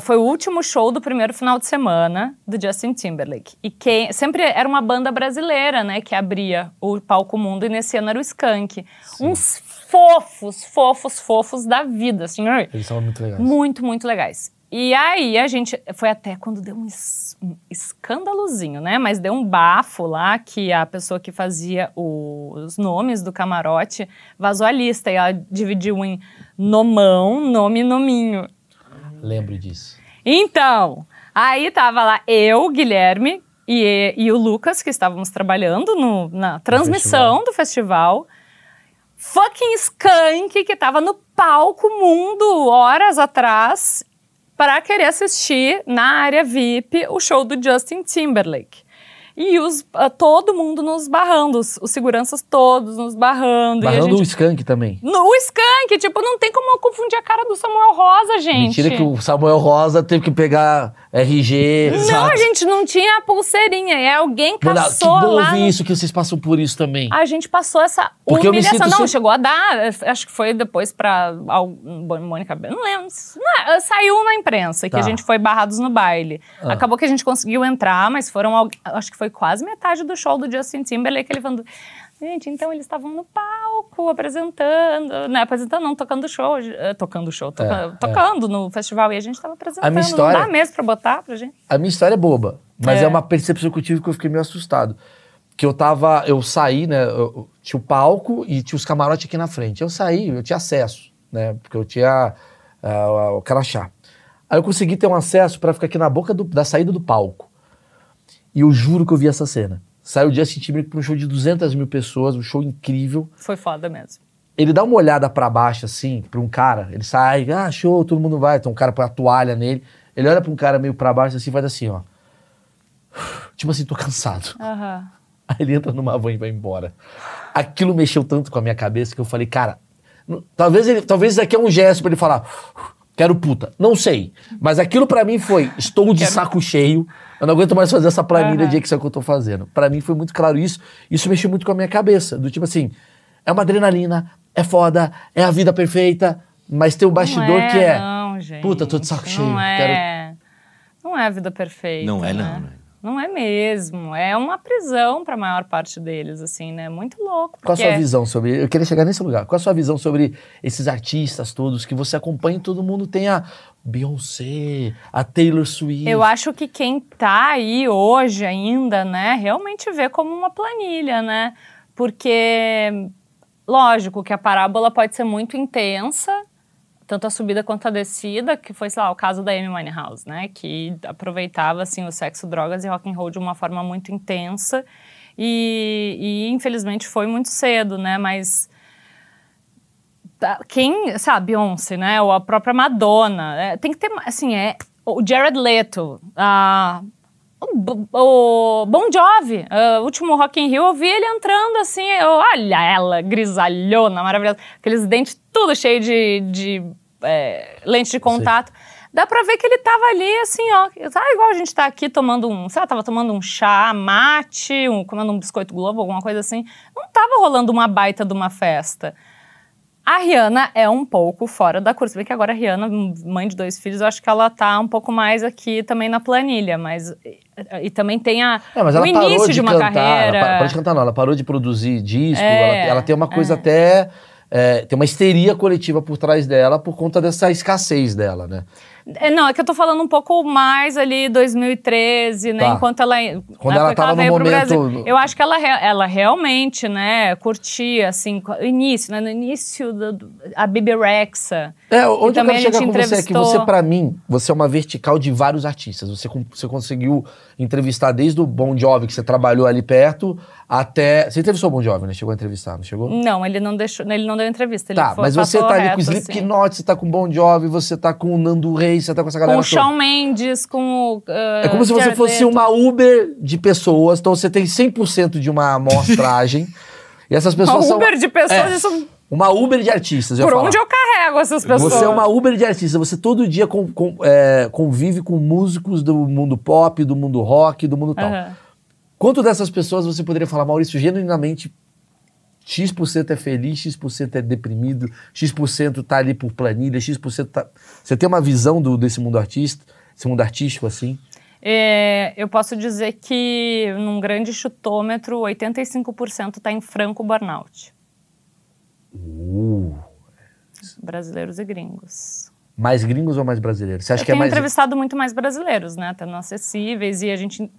foi o último show do primeiro final de semana do Justin Timberlake. E quem sempre era uma banda brasileira, né, que abria o palco mundo e nesse ano era o Skank. Uns fofos, fofos, fofos da vida, assim. ai, Eles são muito legais. Muito, muito legais. E aí a gente foi até quando deu um, es- um escândalozinho, né? Mas deu um bafo lá que a pessoa que fazia o- os nomes do camarote vazou a lista e ela dividiu em nomão, nome e nominho. Lembro disso. Então, aí tava lá eu, Guilherme e, e o Lucas, que estávamos trabalhando no- na transmissão do festival. Fucking Skank, que tava no palco mundo horas atrás para querer assistir na área VIP o show do Justin Timberlake. E os, ah, todo mundo nos barrando, os, os seguranças todos nos barrando. Barrando gente o Skank também. no, o Skank, tipo, não tem como eu confundir a cara do Samuel Rosa, gente. Mentira que o Samuel Rosa teve que pegar RG. Não, a gente não tinha a pulseirinha. É alguém Mano, que caçou bom lá. ouvir isso, que vocês passam por isso também. A gente passou essa Porque eu me humilhação. sinto Não, sempre- chegou a dar. Acho que foi depois pra al- Mônica Não lembro. Não, saiu na imprensa que Tá. a gente foi barrados no baile. Ah. Acabou que a gente conseguiu entrar, mas foram. Acho que foi quase metade do show do Justin Timberlake. Ele falando. Gente, então eles estavam no palco apresentando, né? Apresentando, não, tocando show. eh, Tocando show, toca- É, é. tocando no festival. E a gente tava apresentando. história- Não dá mesmo pra botar pra gente. A minha história é boba, mas é. É. uma percepção que eu tive que eu fiquei meio assustado. Que eu tava, eu saí, né? eu- tinha o palco e tinha os camarotes aqui na frente. Eu saí, eu tinha acesso, né? Porque eu tinha ah, o crachá. Aí eu consegui ter um acesso pra ficar aqui na boca do- da saída do palco. E eu juro que eu vi essa cena. Saiu o Justin Timberlake pra um show de 200 mil pessoas, um show incrível. Foi foda mesmo. Ele dá uma olhada pra baixo, assim, pra um cara. Ele sai, ah, show, todo mundo vai. Tem um cara põe a toalha nele. Ele olha pra um cara meio pra baixo, assim, faz assim, ó. Tipo assim, tô cansado. Aham. Aí ele entra numa van e vai embora. Aquilo mexeu tanto com a minha cabeça que eu falei, cara, talvez ele, talvez isso aqui é um gesto pra ele falar, quero puta. Não sei. Mas aquilo pra mim foi, estou de saco cheio. Eu não aguento mais fazer essa planilha Aham. de Excel que eu tô fazendo. Pra mim foi muito claro isso. Isso mexeu muito com a minha cabeça. Do tipo assim, é uma adrenalina, é foda, é a vida perfeita, mas tem um bastidor não que é. Não, gente. puta, tô de saco cheio, Não é. quero- Não é a vida perfeita. Não é, né? não, né? Não é mesmo. É uma prisão para a maior parte deles, assim, né? Muito louco. Qual a sua visão sobre. Eu queria chegar nesse lugar. Qual a sua visão sobre esses artistas todos que você acompanha e todo mundo tem a Beyoncé, a Taylor Swift. Eu acho que quem tá aí hoje ainda, né, realmente vê como uma planilha, né? Porque, lógico que a parábola pode ser muito intensa, tanto a subida quanto a descida, que foi, sei lá, o caso da Amy Winehouse, né? Que aproveitava, assim, o sexo, drogas e rock and roll de uma forma muito intensa. E, e infelizmente foi muito cedo, né? Mas tá- quem, sabe, Beyoncé, né? Ou a própria Madonna. é, tem que ter, assim, é. O Jared Leto, a. O, Bo- o Bon Jovi, o último Rock in Rio, eu vi ele entrando assim, eu, olha ela, grisalhona, maravilhosa, aqueles dentes tudo cheio de, de é, lente de contato. Dá pra ver que ele tava ali, assim, ó. Sabe igual a gente tá aqui tomando um. Sei lá, tava tomando um chá, mate, um, comendo um biscoito globo, alguma coisa assim. Não tava rolando uma baita de uma festa. A Rihanna é um pouco fora da curva. Bem que agora a Rihanna, mãe de dois filhos, eu acho que ela tá um pouco mais aqui também na planilha, mas. E, e também tem a, É, mas o ela parou início de, de, uma cantar. carreira. Ela pa- parou de cantar, não. Ela parou de produzir disco. É, ela, ela tem uma coisa até. é, tem uma histeria coletiva por trás dela por conta dessa escassez dela, né? É, não, é que eu tô falando um pouco mais ali 2013, né? Tá. Enquanto ela. Quando na ela tava no veio pro momento- Brasil. Eu acho que ela, ela realmente, né, curtia, assim, início, né? No início do, do- a Bibi Rexa. É, onde eu quero chegar com você é que entrevistou- você, pra mim, você é uma vertical de vários artistas. Você, você conseguiu entrevistar desde o Bon Jovi, que você trabalhou ali perto, até... Você entrevistou o Bon Jovi, né? Chegou a entrevistar, não chegou? Não, ele não deixou, ele não deu entrevista. Tá, foi- mas você tá ali reto, com o assim. Slipknot, você tá com o Bon Jovi, você tá com o Nando Você tá com essa Com galera o toda. Shawn Mendes, com o. ah, É como se você Jared fosse Leto. uma Uber de pessoas, então você tem 100% de uma amostragem. e essas pessoas Uma são... Uber de pessoas, É, isso. Uma Uber de artistas, Por onde eu carrego essas pessoas? Você é uma Uber de artista, você todo dia com- com- é, convive com músicos do mundo pop, do mundo rock, do mundo tal. Aham. Quanto dessas pessoas você poderia falar, Maurício, genuinamente X% é feliz, X% é deprimido, X% tá ali por planilha, X% tá... Você tem uma visão do, desse mundo artista, esse mundo artístico assim? É, eu posso dizer que num grande chutômetro, 85% está em franco burnout. Uh, Brasileiros e gringos. mais gringos ou mais brasileiros? Você acha eu que é tenho mais... entrevistado muito mais brasileiros, né? No Acessíveis, e a gente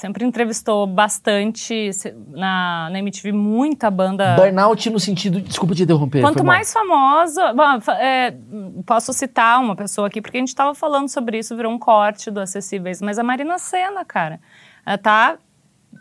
sempre entrevistou bastante na, na MTV, muita banda. Burnout no sentido... Desculpa te interromper. Quanto mais famosa. Bom, é, posso citar uma pessoa aqui, porque a gente estava falando sobre isso, virou um corte do Acessíveis, mas a Marina Senna, cara. Ela tá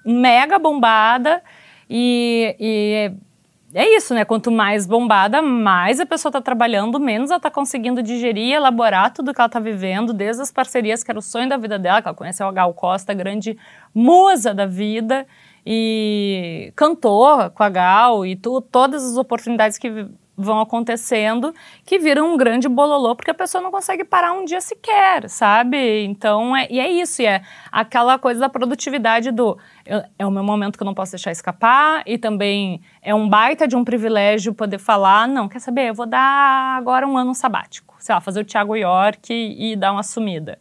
mega bombada e. e é isso, né? Quanto mais bombada, mais a pessoa tá trabalhando, menos ela tá conseguindo digerir e elaborar tudo que ela tá vivendo, desde as parcerias, que era o sonho da vida dela, que ela conheceu a Gal Costa, grande musa da vida, e cantou com a Gal, e tu, todas as oportunidades que vão acontecendo, que viram um grande bololô, porque a pessoa não consegue parar um dia sequer, sabe? Então, é, e é isso, e é aquela coisa da produtividade do eu- é o meu momento que eu não posso deixar escapar, e também é um baita de um privilégio poder falar, não, quer saber, eu vou dar agora um ano sabático, sei lá, fazer o Thiago York e, e dar uma sumida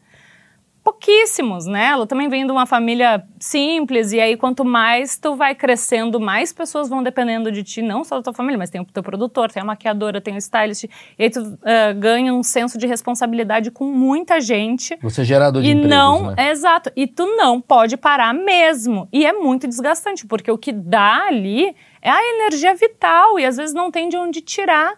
pouquíssimos, né? Ela também vem de uma família simples, e aí quanto mais tu vai crescendo, mais pessoas vão dependendo de ti, não só da tua família, mas tem o teu produtor, tem a maquiadora, tem o stylist, e aí tu ah, ganha um senso de responsabilidade com muita gente. Você é gerador de E empregos, não, né? exato, e tu não pode parar mesmo. E é muito desgastante, porque o que dá ali é a energia vital, e às vezes não tem de onde tirar.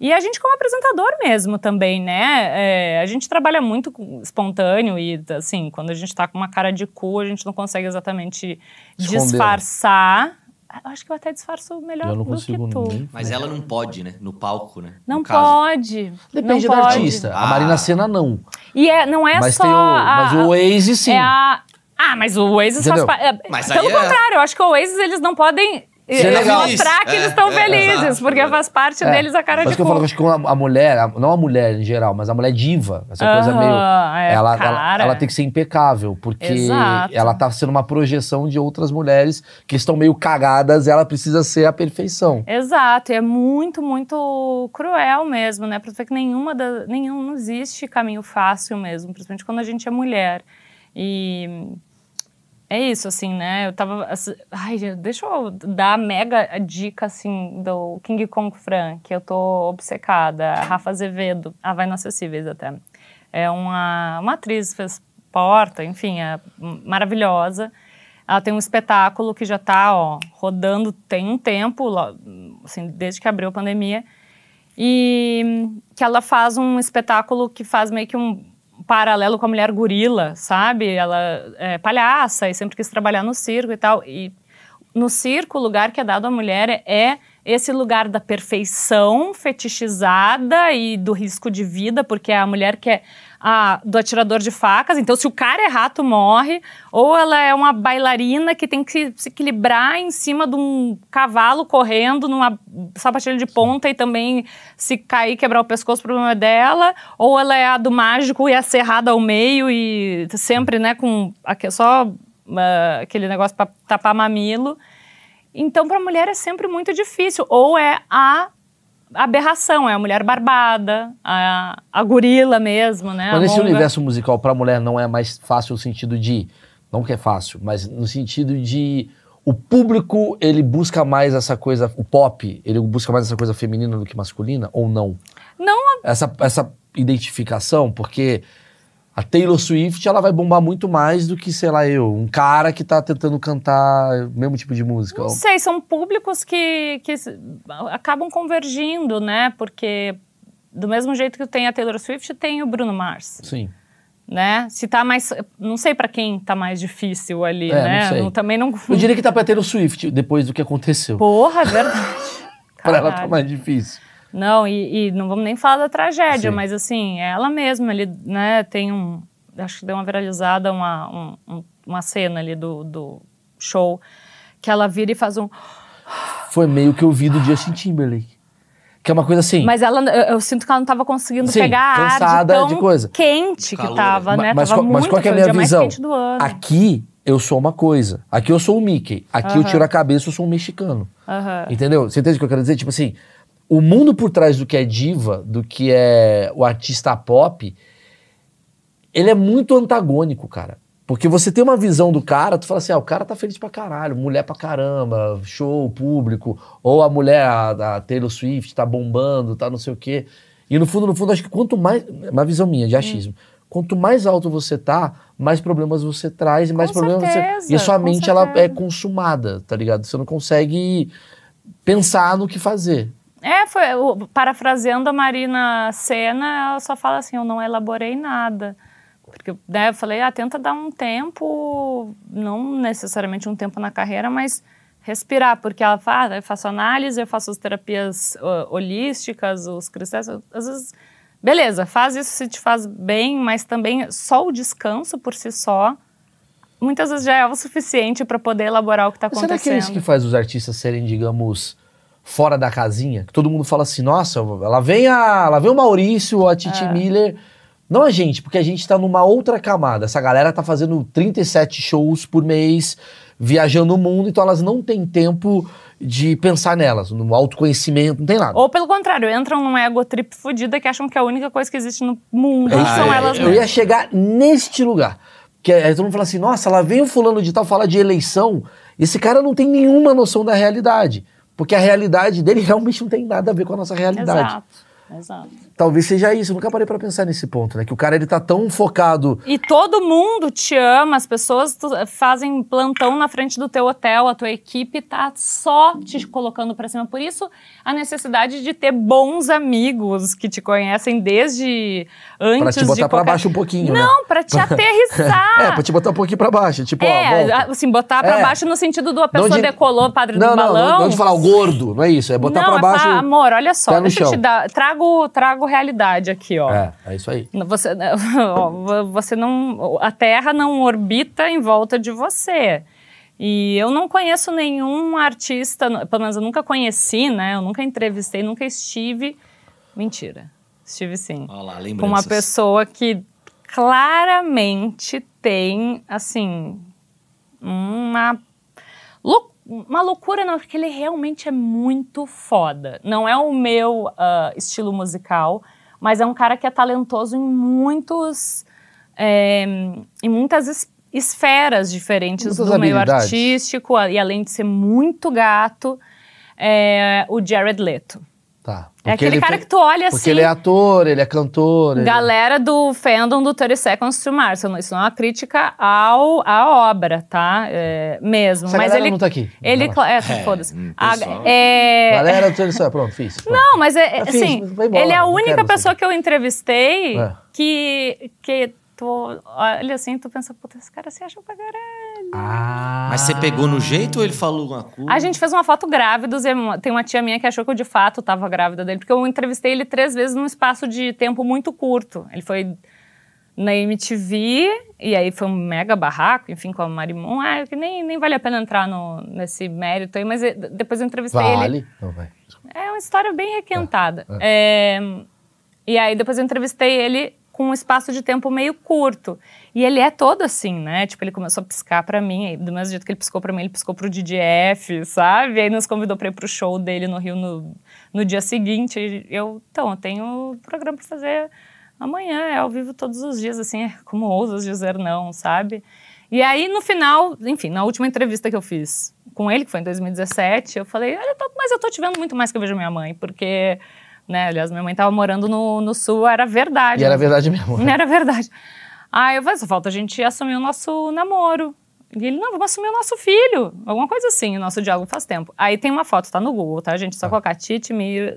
E a gente como apresentador mesmo também, né? É, a gente trabalha muito espontâneo e, assim, quando a gente tá com uma cara de cu, a gente não consegue exatamente Esconder. disfarçar. Eu acho que eu até disfarço melhor Eu não do que tu. nem... Mas ela não pode, né? No palco, né? Não No caso. pode. Depende não do pode. artista. A Ah. Marina Senna não. E é, não é mas só. tem o, a- mas o Waze sim. É a... Ah, mas o Oasis faz parte. Mas Pelo é- contrário, eu acho que o Oasis eles não podem. Mostrar que É, eles estão é, felizes, exato. porque faz parte É, deles a cara mas de que eu falo, acho que a, a mulher, a- não a mulher em geral, mas a mulher diva, essa coisa meio. é, ela, ela, ela tem que ser impecável, porque Exato. ela tá sendo uma projeção de outras mulheres que estão meio cagadas, ela precisa ser a perfeição. Exato, e é muito, muito cruel mesmo, né? Pra ver que nenhuma da, nenhum, não existe caminho fácil mesmo, principalmente quando a gente é mulher. E é isso, assim, né? Eu tava. assim, ai, deixa eu dar a mega dica, assim, do King Kong Fran, que eu tô obcecada. Rafa Azevedo, a Vai no Acessíveis até. É uma, uma atriz, fez porta, enfim, é maravilhosa. Ela tem um espetáculo que já tá, ó, rodando tem um tempo, assim, desde que abriu a pandemia. E que ela faz um espetáculo que faz meio que um paralelo com a mulher gorila, sabe? Ela é palhaça e sempre quis trabalhar no circo e tal. E no circo, o lugar que é dado à mulher é esse lugar da perfeição fetichizada e do risco de vida, porque é a mulher que é a, do atirador de facas. Então, se o cara errar, tu morre. Ou ela é uma bailarina que tem que se equilibrar em cima de um cavalo correndo numa sapatilha de ponta e também se cair, quebrar o pescoço, o problema é dela. Ou ela é a do mágico e é serrada ao meio e sempre, né, com só ah, aquele negócio para tapar mamilo. Então, para a mulher é sempre muito difícil. Ou é a aberração, é a mulher barbada, a, a gorila mesmo, né? Mas a nesse universo musical, pra mulher, não é mais fácil no sentido de. Não que é fácil, mas no sentido de. O público, ele busca mais essa coisa. O pop, ele busca mais essa coisa feminina do que masculina? Ou não? Não, Essa, essa identificação, porque a Taylor Swift, ela vai bombar muito mais do que, sei lá, eu. Um cara que tá tentando cantar o mesmo tipo de música. não sei, são públicos que, que acabam convergindo, né? Porque do mesmo jeito que tem a Taylor Swift, tem o Bruno Mars, Sim. né? Se tá mais, não sei pra quem tá mais difícil ali, É, né? não sei. também não. Eu diria que tá pra Taylor Swift, depois do que aconteceu. Porra, é verdade. pra ela tá mais difícil. Não, e, e não vamos nem falar da tragédia, Sim. mas assim, ela mesma ali, né, tem um. Acho que deu uma viralizada uma, um- um- uma cena ali do, do show que ela vira e faz um. Foi meio que eu vi do Justin Timberlake. Que é uma coisa assim. Mas ela, eu, eu sinto que ela não tava conseguindo Sim, pegar a ar cansada de, tão de coisa. quente que tava, né? mas, tava qual- mas muito, qual que é a minha visão? Aqui eu sou uma coisa. Aqui eu sou o Mickey. Aqui eu Aham. tiro a cabeça, eu sou um mexicano. Aham. Entendeu? Você entende o que eu quero dizer? Tipo assim, o mundo por trás do que é diva, do que é o artista pop, ele é muito antagônico, cara. Porque você tem uma visão do cara, tu fala assim, ah, o cara tá feliz pra caralho, mulher pra caramba, show, público, ou a mulher, a, a Taylor Swift, tá bombando, tá não sei o quê. E no fundo, no fundo, acho que quanto mais, uma visão minha de achismo, quanto mais alto você tá, mais problemas você traz e mais Com problemas certeza, você... E a sua mente, ela é certeza. consumada, tá ligado? Você não consegue pensar no que fazer. É, foi, o- parafraseando a Marina Senna, ela só fala assim, eu não elaborei nada. Porque né, eu falei, ah, tenta dar um tempo, não necessariamente um tempo na carreira, mas respirar, porque ela fala, ah, eu faço análise, eu faço as terapias ó, holísticas, os cristais, às vezes, beleza, faz isso se te faz bem, mas também só o descanso por si só, muitas vezes já é o suficiente para poder elaborar o que está Mas será que é isso acontecendo. que faz os artistas serem, digamos, fora da casinha? Que todo mundo fala assim, nossa, lá vem a, lá vem o Maurício, a Titi É. Miller. Não a gente, porque a gente tá numa outra camada. Essa galera tá fazendo 37 shows por mês, viajando o mundo, então elas não têm tempo de pensar nelas, no autoconhecimento, não tem nada. Ou pelo contrário, entram num ego trip fudida que acham que a única coisa que existe no mundo É isso são aí. elas Eu mesmas. ia chegar neste lugar. Que aí todo mundo fala assim, nossa, lá vem o fulano de tal falar de eleição. Esse cara não tem nenhuma noção da realidade. Porque a realidade dele realmente não tem nada a ver com a nossa realidade. Exato, exato. Talvez seja isso. Eu nunca parei pra pensar nesse ponto, né? Que o cara, ele tá tão focado... E todo mundo te ama, as pessoas tu- fazem plantão na frente do teu hotel, a tua equipe tá só te colocando pra cima. Por isso, a necessidade de ter bons amigos que te conhecem desde antes Pra te botar pra qualquer... baixo um pouquinho, né? Não, pra te aterrissar. É, pra te botar um pouquinho pra baixo. Tipo, ó, É, volta. assim, botar pra É. baixo no sentido do a pessoa de- decolou, padre Não, do não, balão. não, não de falar o gordo, não é isso. É botar não, pra é baixo... falar, amor, olha só, deixa eu te chão. dar. Trago, trago realidade aqui, ó. É, é isso aí. Você, ó, você não. A Terra não orbita em volta de você. E eu não conheço nenhum artista, pelo menos eu nunca conheci, né? Eu nunca entrevistei, nunca estive. Mentira. Estive sim. Olha lá, Com uma pessoa que claramente tem, assim, uma, lou- uma loucura, não, porque ele realmente é muito foda. Não é o meu ah, estilo musical, mas é um cara que é talentoso em muitos. é, em muitas es- esferas diferentes Muitas do meio artístico, e além de ser muito gato, é o Jared Leto. Tá. É Porque aquele ele cara fe- que tu olha Porque assim. ele é ator, ele é cantor. ele- Galera do fandom do 30 Seconds to Mars. Isso não- é uma crítica ao, à obra, tá? É, mesmo. Essa mas ele. não tá aqui. Ele. É, É, foda-se. hum, A- é, Galera, do Tele- pronto, fiz. Pronto. não, mas é, fiz, assim, embora, ele é a única pessoa saber. que eu entrevistei É. que, que tu olha assim, tu pensa, puta, esse cara se acha pra caralho. Ah. Mas você pegou no jeito ou ele falou alguma coisa? A gente fez uma foto grávidos e uma- tem uma tia minha que achou que eu de fato tava grávida dele, porque eu entrevistei ele três vezes num espaço de tempo muito curto. Ele foi na MTV, e aí foi um mega barraco, enfim, com a Marimon. Ah, que nem, nem vale a pena entrar no, nesse mérito aí, mas eh, depois eu entrevistei ele. Vale. Não, vai. É uma história bem requentada. É, e aí depois eu entrevistei ele com um espaço de tempo meio curto. E ele é todo assim, né? Tipo, ele começou a piscar pra mim, aí, do mesmo jeito que ele piscou pra mim, ele piscou pro DDF, sabe? Aí nos convidou pra ir pro show dele no Rio no, no dia seguinte. Eu, então, eu tenho programa pra fazer amanhã, é ao vivo todos os dias, assim, é como ousas dizer não, sabe? E aí, no final, enfim, na última entrevista que eu fiz com ele, que foi em 2017, eu falei, mas eu tô te vendo muito mais que eu vejo minha mãe, porque, né, aliás, minha mãe tava morando no, no sul, era verdade. E era mas- verdade mesmo. Não era verdade. Aí eu falei, só falta a gente assumir o nosso namoro. E ele, não, vamos assumir o nosso filho. Alguma coisa assim, o nosso diálogo faz tempo. Aí tem uma foto, tá no Google, tá, gente? Só colocar Tite Miller,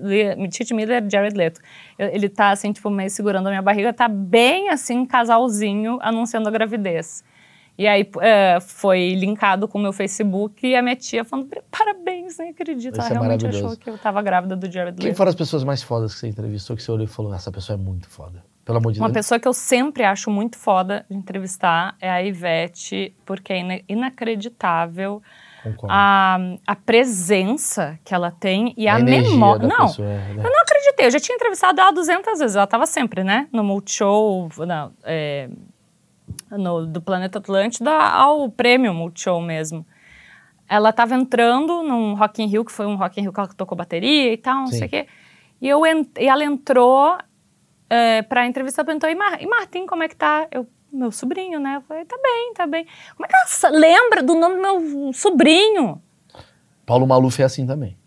Tite Miller Jared Leto. Ele tá, assim, tipo, meio segurando a minha barriga, tá bem, assim, casalzinho, anunciando a gravidez. E aí é, foi linkado com o meu Facebook e a minha tia falando, parabéns, nem acredito. Isso Ela é realmente achou que eu tava grávida do Jared Quem Leto. foram as pessoas mais fodas que você entrevistou, que você olhou e falou, essa pessoa é muito foda? Pelo amor de Uma Deus. pessoa que eu sempre acho muito foda de entrevistar é a Ivete, porque é ina- inacreditável Concordo. a, a presença que ela tem e a, energia memória. Não, pessoa, né? eu não acreditei. Eu já tinha entrevistado ela 200 vezes. Ela estava sempre, né? No Multishow, não, é, no, do Planeta Atlântida ao prêmio Multishow mesmo. Ela estava entrando num Rock in Rio, que foi um Rock in Rio que ela tocou bateria e tal, não Sim. sei o quê. E, eu e ela entrou é, pra entrevista, perguntou, e, Mar e Martim, como é que tá? Eu, meu sobrinho, né? Eu falei, tá bem, tá bem. Como é que ela lembra do nome do meu sobrinho? Paulo Maluf é assim também.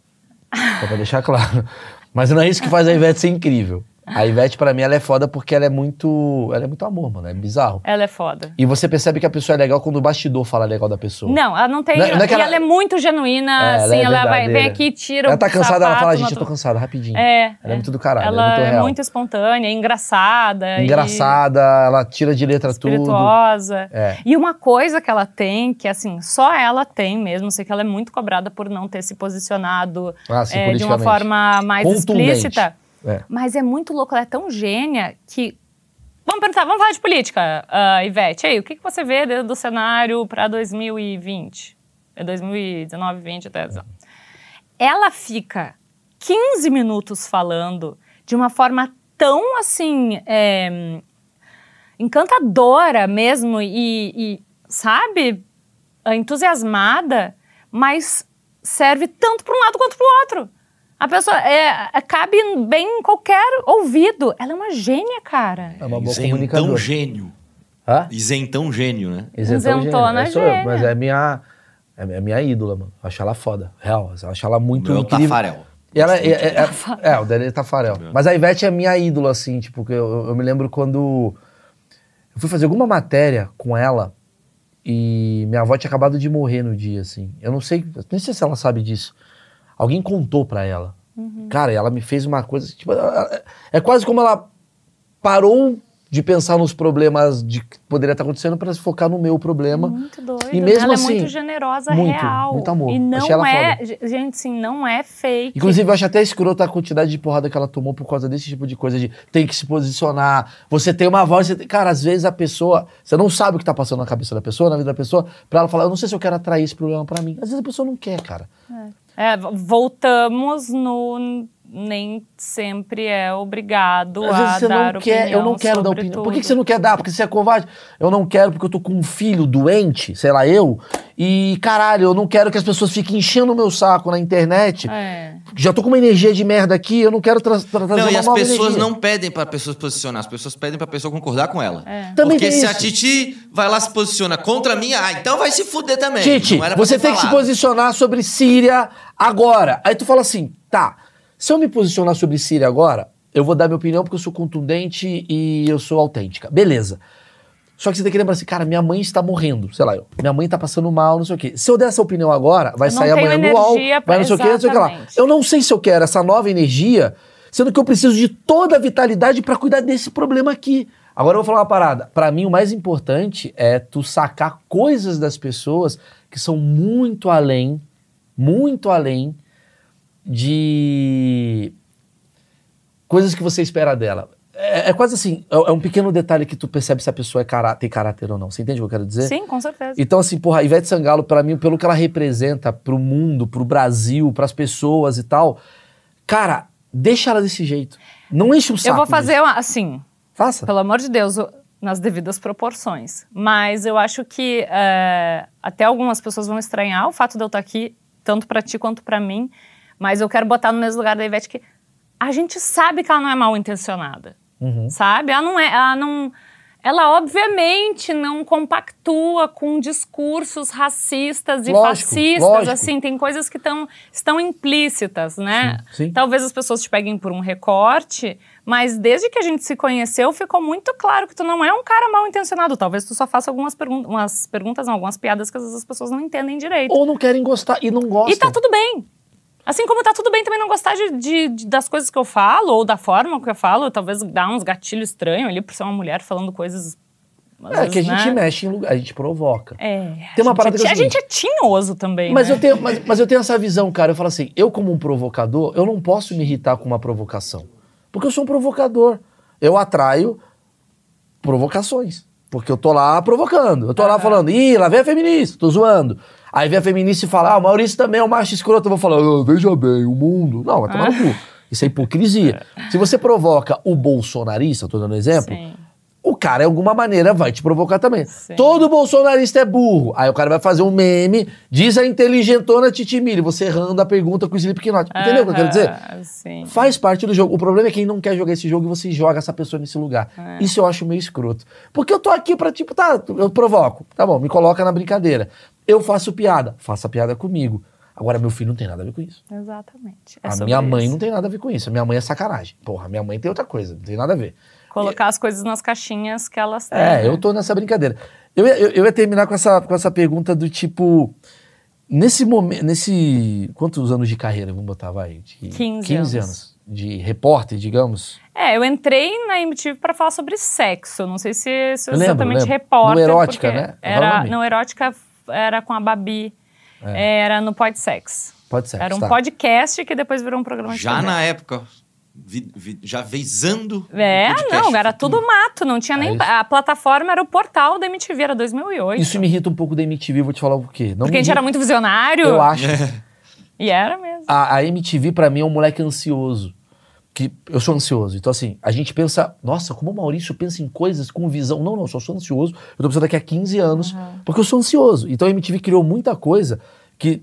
Só pra deixar claro. Mas não é isso que faz a Ivete ser incrível. A Ivete, pra mim, ela é foda porque ela é muito. Ela é muito amor, mano. É bizarro. Ela é foda. E você percebe que a pessoa é legal quando o bastidor fala legal da pessoa. Não, ela não tem. Não é- não é que e ela- ela é muito genuína, É, ela assim, é ela vai, vem aqui, tira Ela tá cansada, ela sapato, fala, gente, eu tô cansada, rapidinho. É. Ela é muito do caralho, ela, Ela é muito real. muito espontânea, engraçada. e Engraçada, ela tira de letra tudo. Espirituosa. É. E uma coisa que ela tem, que assim, só ela tem mesmo, sei que ela é muito cobrada por não ter se posicionado Ah, sim, é, de uma forma mais explícita. É. Mas é muito louco, ela é tão gênia que. Vamos perguntar, vamos falar de política, ah, Ivete. Aí, o que, que você vê do, do cenário para 2020? É 2019, 20 até. Ela fica 15 minutos falando de uma forma tão assim. é, encantadora mesmo e, e, sabe, entusiasmada, mas serve tanto para um lado quanto para o outro. A pessoa é, é- cabe bem em qualquer ouvido. Ela é uma gênia, cara. É uma boa Isentão comunicadora. gênio. Hã? Isentão gênio, né? Isentão Isentona gênio. É, mas é minha, é minha ídola, mano. Eu acho ela foda. Real. Eu acho ela muito Meu é o incrível. Tafarel. E ela é, é, é, é, o dele é Tafarel. Mas a Ivete é minha ídola, assim, tipo, que eu, eu me lembro quando eu fui fazer alguma matéria com ela e minha avó tinha acabado de morrer no dia, assim. Eu não sei, nem sei se ela sabe disso. Alguém contou pra ela. Cara, e ela me fez uma coisa, tipo, ela- é quase como ela parou de pensar nos problemas de que poderia estar acontecendo pra se focar no meu problema. Muito doido. E mesmo ela assim, é muito generosa, muito, real. muito amor. E não é, gente, sim, não é fake. Inclusive, eu acho até escrota a quantidade de porrada que ela tomou por causa desse tipo de coisa de tem que se posicionar. Você tem uma voz, tem... cara, às vezes a pessoa, você não sabe o que tá passando na cabeça da pessoa, na vida da pessoa, pra ela falar, eu não sei se eu quero atrair esse problema pra mim. Às vezes a pessoa não quer, cara. É, v- voltamos no nem sempre é obrigado a dar não quer, opinião eu não quero dar sobre opinião. Por que, tudo. que você não quer dar? Porque você é covarde. Eu não quero porque eu tô com um filho doente, sei lá, eu. E caralho, eu não quero que as pessoas fiquem enchendo o meu saco na internet. É. Já tô com uma energia de merda aqui, eu não quero tra tra trazer Não, e as nova pessoas energia. não pedem pra pessoa se posicionar, as pessoas pedem pra pessoa concordar com ela. É. Também Porque tem se a isso. Titi vai lá se posiciona contra mim, ah, então vai se fuder também. Pra você tem que se falado. posicionar sobre Síria agora. Aí tu fala assim, tá, se eu me posicionar sobre Síria agora, eu vou dar minha opinião porque eu sou contundente e eu sou autêntica. Beleza. Só que você tem que lembrar assim, cara, minha mãe está morrendo, sei lá, eu, minha mãe está passando mal, não sei o quê. Se eu der essa opinião agora, vai sair amanhã no UOL, vai não sei o quê, não sei o que lá. Eu não sei se eu quero essa nova energia, sendo que eu preciso de toda a vitalidade para cuidar desse problema aqui. Agora eu vou falar uma parada. Pra mim, o mais importante é tu sacar coisas das pessoas que são muito além, muito além de coisas que você espera dela. É, é quase assim, é, é um pequeno detalhe que tu percebe se a pessoa é cará- tem caráter ou não. Você entende o que eu quero dizer? Sim, com certeza. Então, assim, porra, a Ivete Sangalo, pra mim, pelo que ela representa pro mundo, pro Brasil, pras pessoas e tal, cara, deixa ela desse jeito. Não enche o saco. Eu vou fazer uma, assim, Faça. Pelo amor de Deus, nas devidas proporções. Mas eu acho que é, até algumas pessoas vão estranhar o fato de eu estar aqui, tanto pra ti quanto pra mim. Mas eu quero botar no mesmo lugar da Ivete que a gente sabe que ela não é mal intencionada. Uhum. Sabe? Ela não é. Ela não. Ela obviamente não compactua com discursos racistas e Lógico, fascistas, lógico. assim, tem coisas que tão, estão implícitas, né? Sim, sim. Talvez as pessoas te peguem por um recorte, mas desde que a gente se conheceu, ficou muito claro que tu não é um cara mal intencionado. Talvez tu só faça algumas pergun umas perguntas, não, algumas piadas que às vezes as pessoas não entendem direito. Ou não querem gostar e não gostam. E tá tudo bem. Assim como tá tudo bem também não gostar de, de- de- das coisas que eu falo, ou da forma que eu falo, talvez dar uns gatilhos estranhos ali por ser uma mulher falando coisas. É que a vezes, gente né? mexe em lugar, a gente provoca. É. Tem uma a parada gente, que é o a gente é tinhoso também. Mas né? eu, tenho, mas, mas eu tenho essa visão, cara. Eu falo assim, eu como um provocador, eu não posso me irritar com uma provocação. Porque eu sou um provocador. Eu atraio provocações. Porque eu tô lá provocando. Eu tô lá falando, ih, lá vem a feminista, tô zoando. Aí vem a feminista e fala, ah, o Maurício também é um macho escroto. Eu vou falar, "Ah, veja bem, o mundo. Não, vai tomar no cu. Isso é hipocrisia. Se você provoca o bolsonarista, tô dando um exemplo, Sim. Cara, de alguma maneira, vai te provocar também. Sim. Todo bolsonarista é burro. Aí o cara vai fazer um meme, diz a inteligentona Titimiri, você errando a pergunta com o Slipknot. Entendeu o que eu quero dizer? Sim. Faz parte do jogo. O problema é quem não quer jogar esse jogo e você joga essa pessoa nesse lugar. É. Isso eu acho meio escroto. Porque eu tô aqui pra, tipo, tá, eu provoco. Tá bom, me coloca na brincadeira. Eu faço piada. Faça piada comigo. Agora, meu filho não tem nada a ver com isso. Exatamente. É a minha mãe isso. não tem nada a ver com isso. A minha mãe é sacanagem. Porra, minha mãe tem outra coisa, não tem nada a ver. Colocar as coisas nas caixinhas que elas têm. É, né? eu tô nessa brincadeira. Eu, ia- eu, eu ia terminar com essa, com essa pergunta do tipo. Nesse momento. Nesse. Quantos anos de carreira, vamos botar, vai? De 15 anos. anos. De repórter, digamos. É, eu entrei na MTV pra falar sobre sexo. Não sei se, se Eu lembro, exatamente lembro. repórter. No Erótica, né? É Era, não, Erótica era com a Babi. Era no Pod Sex. Pode ser. Era um tá. podcast que depois virou um programa de Já TV. na época, vi- vi- já visando. É, não, era tudo mato, não tinha É nem. isso. a plataforma era o portal da MTV, era 2008. Isso me irrita um pouco da MTV, vou te falar o quê. Não Porque a gente era muito visionário. Eu acho. E era mesmo. A, a MTV, pra mim, é um moleque ansioso. Que eu sou ansioso. Então, assim, a gente pensa, nossa, como o Maurício pensa em coisas com visão. Não, não, eu só sou ansioso. Eu tô pensando daqui a 15 anos, porque eu sou ansioso. Então a MTV criou muita coisa que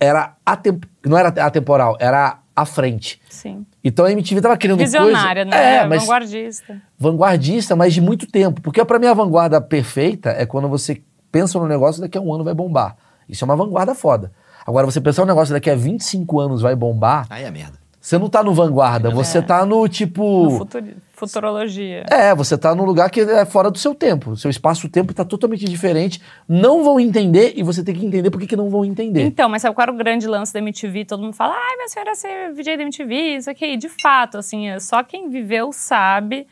era atemp... não era atemporal, era à frente. Sim. Então a MTV tava criando Visionária, coisa... né? É, mas Vanguardista. vanguardista, mas de muito tempo. Porque pra mim a vanguarda perfeita é quando você pensa no negócio daqui a um ano vai bombar. Isso é uma vanguarda foda. Agora, você pensar um negócio daqui a 25 anos vai bombar, Aí é merda. Você não tá no vanguarda, você tá no tipo. No futuri- futurologia. É, você tá num lugar que é fora do seu tempo. Seu espaço-tempo tá totalmente diferente. Não vão entender e você tem que entender por que, que não vão entender. Então, mas sabe qual era o grande lance da MTV? Todo mundo fala, ai, minha senhora ser VJ da MTV, isso aqui. De fato, assim, é só quem viveu sabe.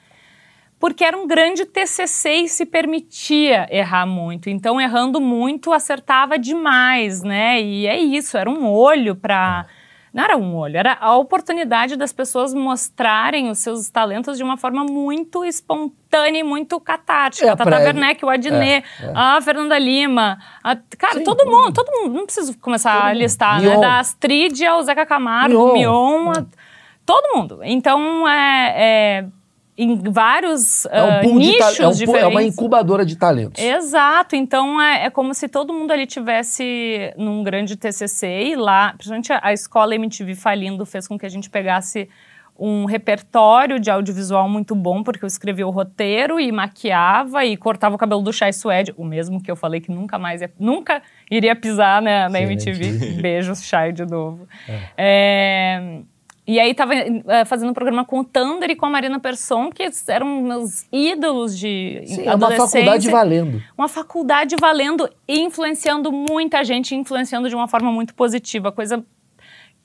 Porque era um grande TCC e se permitia errar muito. Então, errando muito, acertava demais, né? E é isso, era um olho para... Não era um olho, era a oportunidade das pessoas mostrarem os seus talentos de uma forma muito espontânea e muito catártica. É, a Tata Werneck, o Adnet, É, é. a Fernanda Lima, a- cara, Sim, todo mundo, todo mundo, não preciso começar a listar, Mion. né? Da Astrid ao Zeca Camargo, Mion. Mion, a- todo mundo. Então, é, é, em vários É um ah, pool de nichos é, um pool- é uma diferentes. incubadora de talentos. Exato, então é, é como se todo mundo ali tivesse num grande TCC e lá, principalmente a, a escola MTV falindo fez com que a gente pegasse um repertório de audiovisual muito bom, porque eu escrevia o roteiro e maquiava e cortava o cabelo do Chai Suede, o mesmo que eu falei que nunca mais ia, nunca iria pisar né, na Sim, MTV. Beijos, Chai, de novo. É, e aí tava eh, fazendo um programa com o Thunder e com a Marina Persson, que eram meus ídolos de Sim, é uma faculdade valendo. uma faculdade valendo e influenciando muita gente, influenciando de uma forma muito positiva. Coisa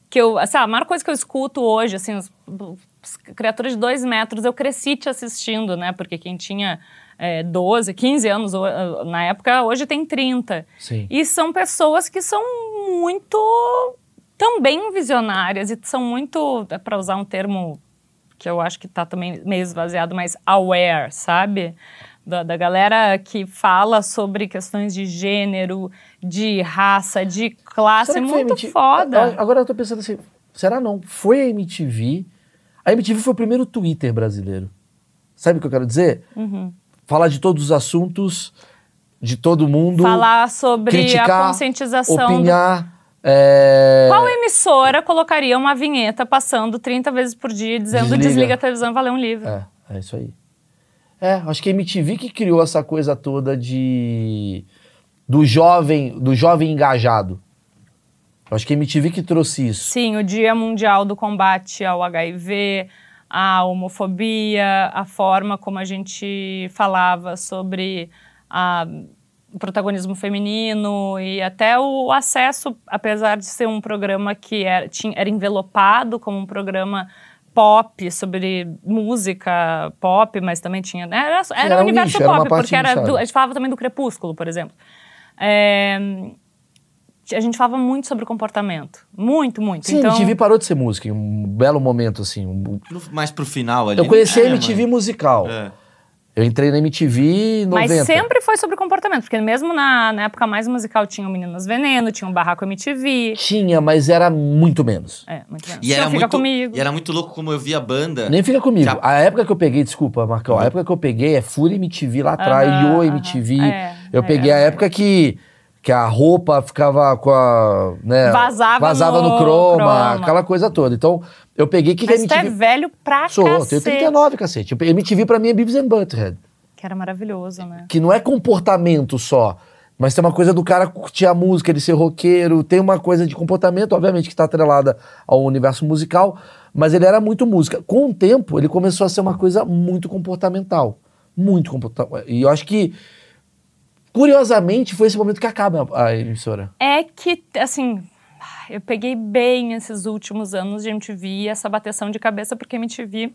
que eu, assim, a maior coisa que eu escuto hoje, assim, os, os criaturas de dois metros, eu cresci te assistindo, né? Porque quem tinha é, 12, 15 anos o- na época, hoje tem 30. Sim. E são pessoas que são muito também visionárias e são muito, para usar um termo que eu acho que está também meio esvaziado, mas aware, sabe? Da, da galera que fala sobre questões de gênero, de raça, de classe, muito MTV? foda. Agora eu tô pensando assim, será não? Foi a MTV? A MTV foi o primeiro Twitter brasileiro. Sabe o que eu quero dizer? Uhum. Falar de todos os assuntos, de todo mundo. Falar sobre criticar, a conscientização. do- Opinar. É, Qual emissora colocaria uma vinheta passando 30 vezes por dia dizendo Desliga. desliga, a televisão e vai ler um livro? É, é isso aí. É, acho que a MTV que criou essa coisa toda de do jovem, do jovem engajado. Acho que a MTV que trouxe isso. Sim, o Dia Mundial do Combate ao HIV, a homofobia, a forma como a gente falava sobre a- protagonismo feminino e até o acesso, apesar de ser um programa que era, tinha, era envelopado como um programa pop, sobre música pop, mas também tinha, né? Era, era era o um universo nicho, pop, porque era do- a gente falava também do Crepúsculo, por exemplo. É, a gente falava muito sobre comportamento. Muito, muito. Sim, então, a MTV parou de ser música em um belo momento, assim. um- No- Mais pro final ali. Eu conheci a É, MTV mano. musical. É. Eu entrei na MTV em 90. Mas sempre foi sobre comportamento, porque mesmo na, na época mais musical tinha o Meninas Veneno, tinha o Barraco MTV. Tinha, mas era muito menos. É, muito menos. E era, Fica muito, comigo. e era muito louco como eu via a banda. Nem fica comigo. Já- A época que eu peguei, desculpa, Marcão, a época que eu peguei é Fúria MTV lá atrás, Aham, Yo. MTV. É, eu é, peguei a é. época que, que a roupa ficava com a. Né, Vazava vazava no, no croma, croma. aquela coisa toda. Então, eu peguei que, que Mas tu é velho pra Sou, eu cacete. tenho 39, cacete. Eu MTV pra mim é Beavis and Butthead. Que era maravilhoso, né? Que não é comportamento só. Mas tem uma coisa do cara curtir a música, ele ser roqueiro, tem uma coisa de comportamento, obviamente, que está atrelada ao universo musical, mas ele era muito música. Com o tempo, ele começou a ser uma coisa muito comportamental. Muito comportamental. E eu acho que, curiosamente, foi esse momento que acaba a emissora. É que, assim, eu peguei bem esses últimos anos de MTV, essa bateção de cabeça, porque MTV,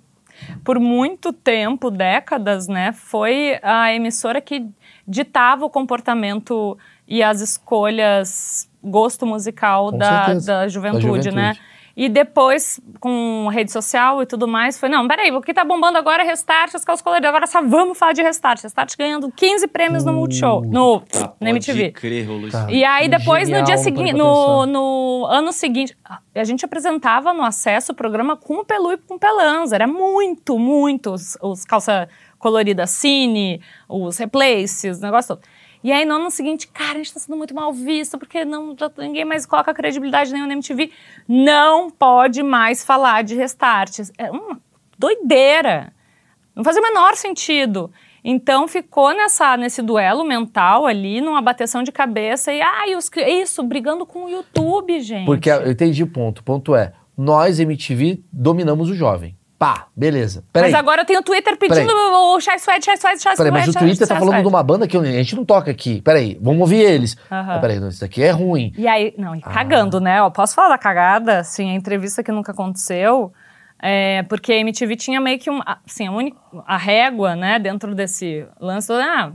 por muito tempo, décadas, né, foi a emissora que ditava o comportamento e as escolhas, gosto musical Com da, certeza. da Da juventude, né? E depois, com rede social e tudo mais, foi, não, peraí, o que tá bombando agora é Restart, as calças coloridas, agora só vamos falar de Restart. Restart ganhando 15 prêmios no Multishow, no, Ah, na pode MTV. crer. Tá. E aí depois, no Genial, dia não seguinte, no, no ano seguinte, a gente apresentava no acesso o programa com o Pelu e com o Pelanza. Era muito, muito os, os calça colorida cine, os replaces, o negócio todo. E aí no ano seguinte, cara, a gente tá sendo muito mal visto, porque não, ninguém mais coloca credibilidade nenhuma na MTV. Não pode mais falar de restarts. É uma doideira. Não fazia o menor sentido. Então ficou nessa, nesse duelo mental ali, numa bateção de cabeça e, ai, os, isso, brigando com o YouTube, gente. Porque eu entendi o ponto. O ponto é, nós, MTV, dominamos o jovem. Pá, beleza. Peraí. Mas agora tem o Twitter pedindo o Chai Sweat, Chai Sweat, Chai Peraí, Sweat. mas o Twitter tá falando de uma banda que a gente não toca aqui. Peraí, vamos ouvir eles. Ah, peraí, isso daqui é ruim. E aí, não, Ah. e cagando, né? Ó, posso falar da cagada? Assim, a entrevista que nunca aconteceu. É, porque a MTV tinha meio que uma, assim, a, uni- a régua, né, dentro desse lance. Ah,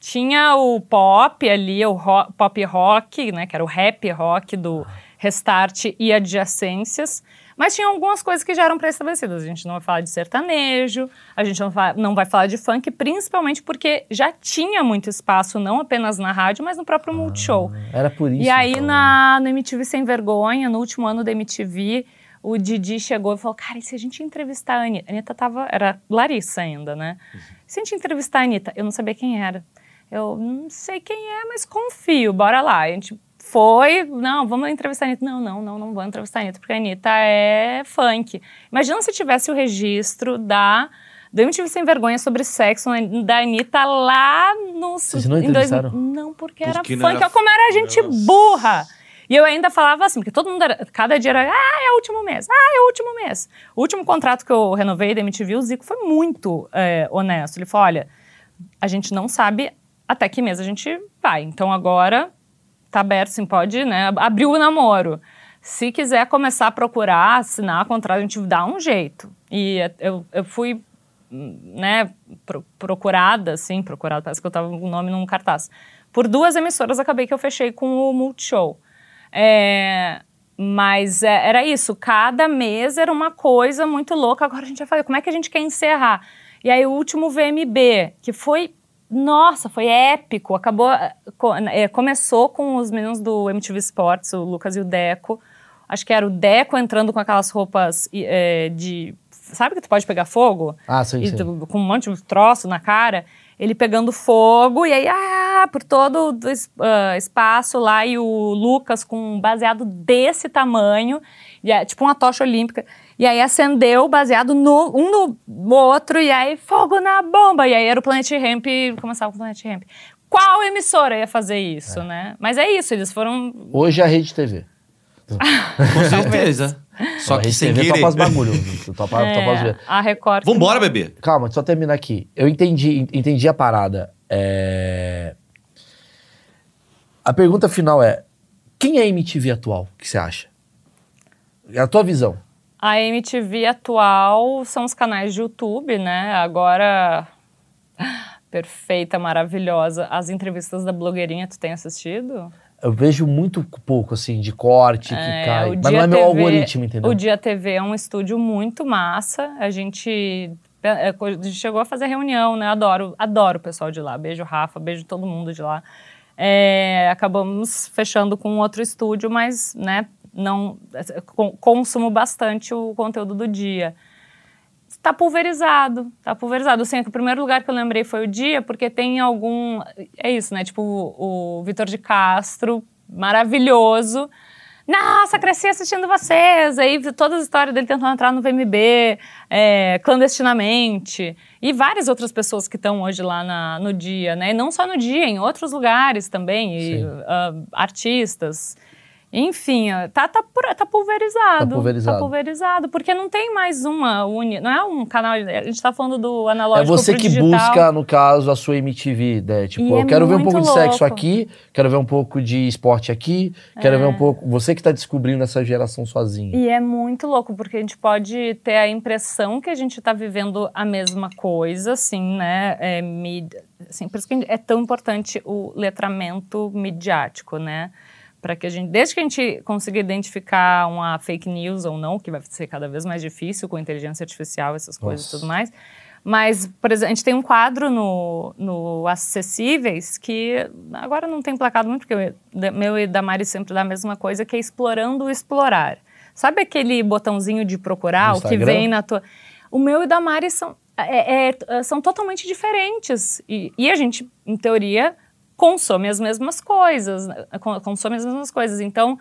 tinha o pop ali, o pop rock, né, que era o rap rock do Restart e adjacências. Mas tinha algumas coisas que já eram pré-estabelecidas. A gente não vai falar de sertanejo, a gente não vai, não vai falar de funk, principalmente porque já tinha muito espaço, não apenas na rádio, mas no próprio Multishow. Era por isso. E aí, então, na, no MTV Sem Vergonha, no último ano da MTV, o Didi chegou e falou: Cara, e se a gente entrevistar a Anitta? A Anitta tava. Era Larissa ainda, né? Se a gente entrevistar a Anitta, eu não sabia quem era. Eu não sei quem é, mas confio, bora lá. A gente foi, não, vamos entrevistar a Anitta. Não, não, não, não vou entrevistar a Anitta, porque a Anitta é funk. Imagina se tivesse o registro da. Do MTV Sem Vergonha sobre sexo da Anitta lá no. Vocês não em dois- entrevistaram? Não, porque, Porque era não funk. era Olha como era gente Nossa. burra. E eu ainda falava assim, porque todo mundo era, cada dia era, ah, é o último mês, ah, é o último mês. O último contrato que eu renovei da MTV, o Zico foi muito é, honesto. Ele falou, olha, a gente não sabe até que mês a gente vai. Então agora tá aberto, assim, pode, né, abriu o namoro. Se quiser começar a procurar, assinar contrato, a gente dá um jeito. E eu, eu fui, né, pro- procurada, assim, procurada, parece que eu tava com o nome num cartaz. Por duas emissoras, acabei que eu fechei com o Multishow. É, mas é, era isso, cada mês era uma coisa muito louca. Agora a gente vai fazer, como é que a gente quer encerrar? E aí o último VMB, que foi, nossa, foi épico. Acabou, eh, começou com os meninos do MTV Sports, o Lucas e o Deco. Acho que era o Deco entrando com aquelas roupas eh, de sabe que tu pode pegar fogo? Ah, sim, sim. tu- com um monte de troço na cara, ele pegando fogo, e aí, ah, por todo o ah, espaço lá, e o Lucas com um baseado desse tamanho, e é, tipo uma tocha olímpica, e aí acendeu baseado no, um no outro, e aí fogo na bomba, e aí era o Planet Ramp, começava com o Planet Ramp. Qual emissora ia fazer isso, né? Mas é isso, eles foram Hoje é a Rede TV. Com certeza. Só a que Rede sem TV querer. topa os bagulho. topa, é, topa os a Record. Vambora, bebê. Calma, só terminar aqui. Eu entendi, entendi a parada. É... A pergunta final é: quem é a MTV atual? O que você acha? É a tua visão. A MTV atual são os canais de YouTube, né? Agora, perfeita, maravilhosa. As entrevistas da blogueirinha, tu tem assistido? Eu vejo muito pouco, assim, de corte que É, cai. o Mas não é meu TV algoritmo, entendeu? O Dia TV é um estúdio muito massa. A gente, é, a gente chegou a fazer reunião, né? Adoro, adoro o pessoal de lá. Beijo, Rafa, beijo todo mundo de lá. É, acabamos fechando com outro estúdio, mas, né, não con- consumo bastante o conteúdo do dia. Está pulverizado, tá pulverizado. Assim, é o primeiro lugar que eu lembrei foi o dia, porque tem algum. É isso, né? Tipo, o, o Vitor de Castro, maravilhoso. Nossa, cresci assistindo vocês. Aí todas as histórias dele tentando entrar no VMB, é, clandestinamente. E várias outras pessoas que estão hoje lá na- no dia, né? E não só no dia, em outros lugares também. E, ah, artistas. Enfim, tá, tá, tá pulverizado. Tá pulverizado. Tá pulverizado, porque não tem mais uma uni, não é um canal, a gente tá falando do É analógico você pro que digital. busca, no caso, a sua MTV, né? Tipo, E eu é quero ver um pouco de sexo louco. aqui, quero ver um pouco de esporte aqui, quero É. ver um pouco. Você que tá descobrindo essa geração sozinho. E é muito louco, porque a gente pode ter a impressão que a gente está vivendo a mesma coisa, assim, né? É, mídia- assim, por isso que é tão importante o letramento midiático, né? Para que a gente, desde que a gente consiga identificar uma fake news ou não, que vai ser cada vez mais difícil com inteligência artificial, essas coisas e Nossa. tudo mais. Mas, por exemplo, a gente tem um quadro no, no Acessíveis que agora não tem placado muito, porque o meu e da Mari sempre dá a mesma coisa, que é explorando o explorar. Sabe aquele botãozinho de procurar, o que vem na tua. O meu e da Mari são, é- é- são totalmente diferentes. E, e a gente, em teoria, consome as mesmas coisas. né? Con- Consome as mesmas coisas. Então,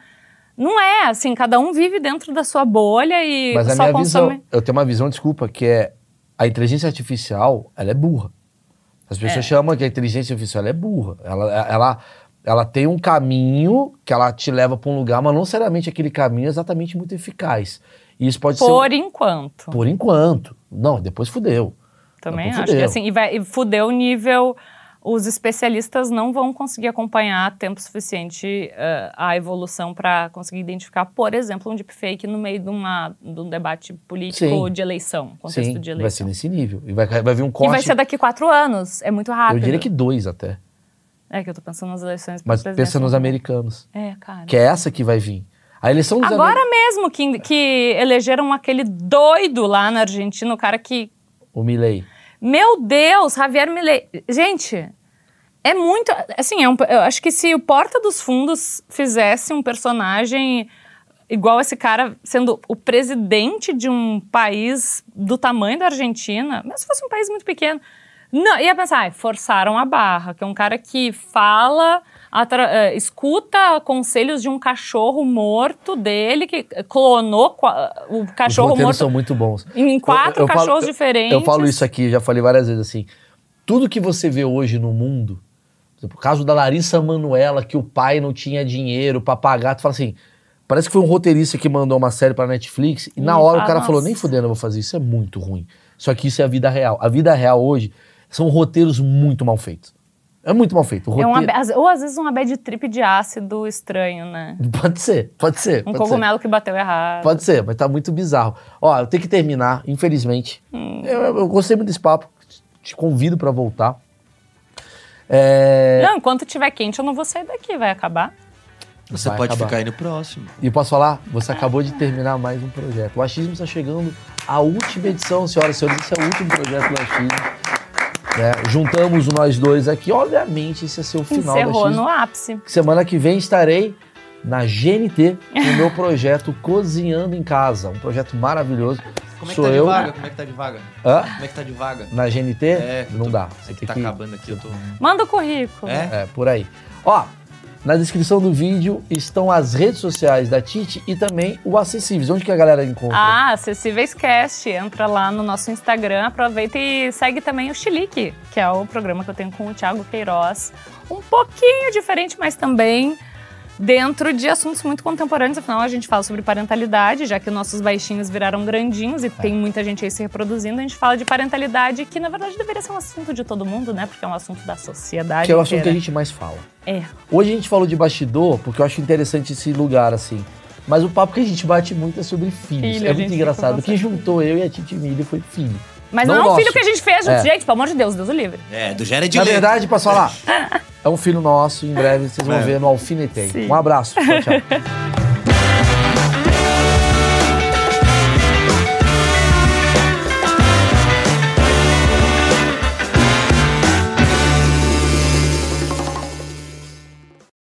não é assim, cada um vive dentro da sua bolha e Mas a só minha consome. visão, eu tenho uma visão, desculpa, que é a inteligência artificial, ela é burra. As pessoas É. chamam que a inteligência artificial é burra. Ela, ela, ela tem um caminho que ela te leva para um lugar, mas não seriamente aquele caminho é exatamente muito eficaz. E isso pode ser. Por enquanto. Por enquanto. Não, depois fudeu. Também Depois acho que fudeu. assim, e vai e fudeu o nível. Os especialistas não vão conseguir acompanhar tempo suficiente eh, a evolução para conseguir identificar, por exemplo, um deepfake no meio de, uma, de um debate político Sim. de eleição, contexto Sim, de vai ser eleição. nesse nível. E vai, vai vir um E corte. vai ser daqui quatro anos, é muito rápido. eu diria que dois até. É que eu tô pensando nas eleições. Mas pensa nos americanos. É, cara. Que é essa que vai vir. A eleição dos Agora amer- mesmo que, que elegeram aquele doido lá na Argentina, o cara que O Milley. Meu Deus, Javier Milei. Gente, é muito. Assim, é um- eu acho que se o Porta dos Fundos fizesse um personagem igual esse cara, sendo o presidente de um país do tamanho da Argentina, mas se fosse um país muito pequeno. Não, ia pensar, ai, forçaram a barra, que é um cara que fala, atra- eh, escuta conselhos de um cachorro morto dele, que clonou qua- o Os cachorro roteiros morto são muito bons. em quatro Eu- eu falo- cachorros eu- diferentes. Eu falo isso aqui, já falei várias vezes assim. Tudo que você vê hoje no mundo, por exemplo, o caso da Larissa Manuela, que o pai não tinha dinheiro pra pagar, tu fala assim. Parece que foi um roteirista que mandou uma série pra Netflix e na Hum, hora o ah, cara falou: nossa. nem fudendo, eu vou fazer isso, é muito ruim. Só que isso é a vida real. A vida real hoje são roteiros muito mal feitos. É muito mal feito. O É roteiro- abe- ou às vezes uma bad trip de ácido estranho, né? Pode ser, pode ser. Um pode ser. cogumelo que bateu errado. Pode ser, mas tá muito bizarro. Ó, eu tenho que terminar, infelizmente. Hum. Eu, eu gostei muito desse papo. Te convido pra voltar. É, Não, enquanto tiver quente, eu não vou sair daqui, vai acabar. Você vai pode acabar. ficar aí no próximo. E posso falar? Você acabou de terminar mais um projeto. O Achismo está chegando à última edição, senhoras e senhores. Esse é o último projeto do Achismo. Né? Juntamos nós dois aqui. Obviamente, esse é seu final do Encerrou Achismo. no ápice. Semana que vem estarei na GNT com o meu projeto Cozinhando em Casa. Um projeto maravilhoso. Como é que sou tá de eu. vaga? Como é que tá de vaga? Hã? Como é que tá de vaga? Na GNT? É, não tô- dá. Isso aqui Tem tá que- acabando aqui, eu tô... Manda o currículo. É? É, por aí. Ó, na descrição do vídeo estão as redes sociais da Titi e também o Acessíveis. Onde que a galera encontra? Ah, Acessíveis Cast. Entra lá no nosso Instagram, aproveita e segue também o Chilique, que é o programa que eu tenho com o Thiago Queiroz. Um pouquinho diferente, mas também dentro de assuntos muito contemporâneos. Afinal, a gente fala sobre parentalidade, já que nossos baixinhos viraram grandinhos e tem muita gente aí se reproduzindo. A gente fala de parentalidade, que na verdade deveria ser um assunto de todo mundo, né? Porque é um assunto da sociedade. que é o assunto que a gente mais fala. É. Hoje a gente falou de bastidor, porque eu acho interessante esse lugar, assim. Mas o papo que a gente bate muito é sobre filhos. Filho, é muito engraçado. O que juntou eu e a Titi Milho foi filho. Mas Não não, é um filho que a gente fez, É. gente, pelo amor de Deus, Deus o livre. É, do Jared Na verdade, posso falar? É um filho nosso, em breve vocês vão É. ver no Alfinetei. Um abraço. Tchau, tchau.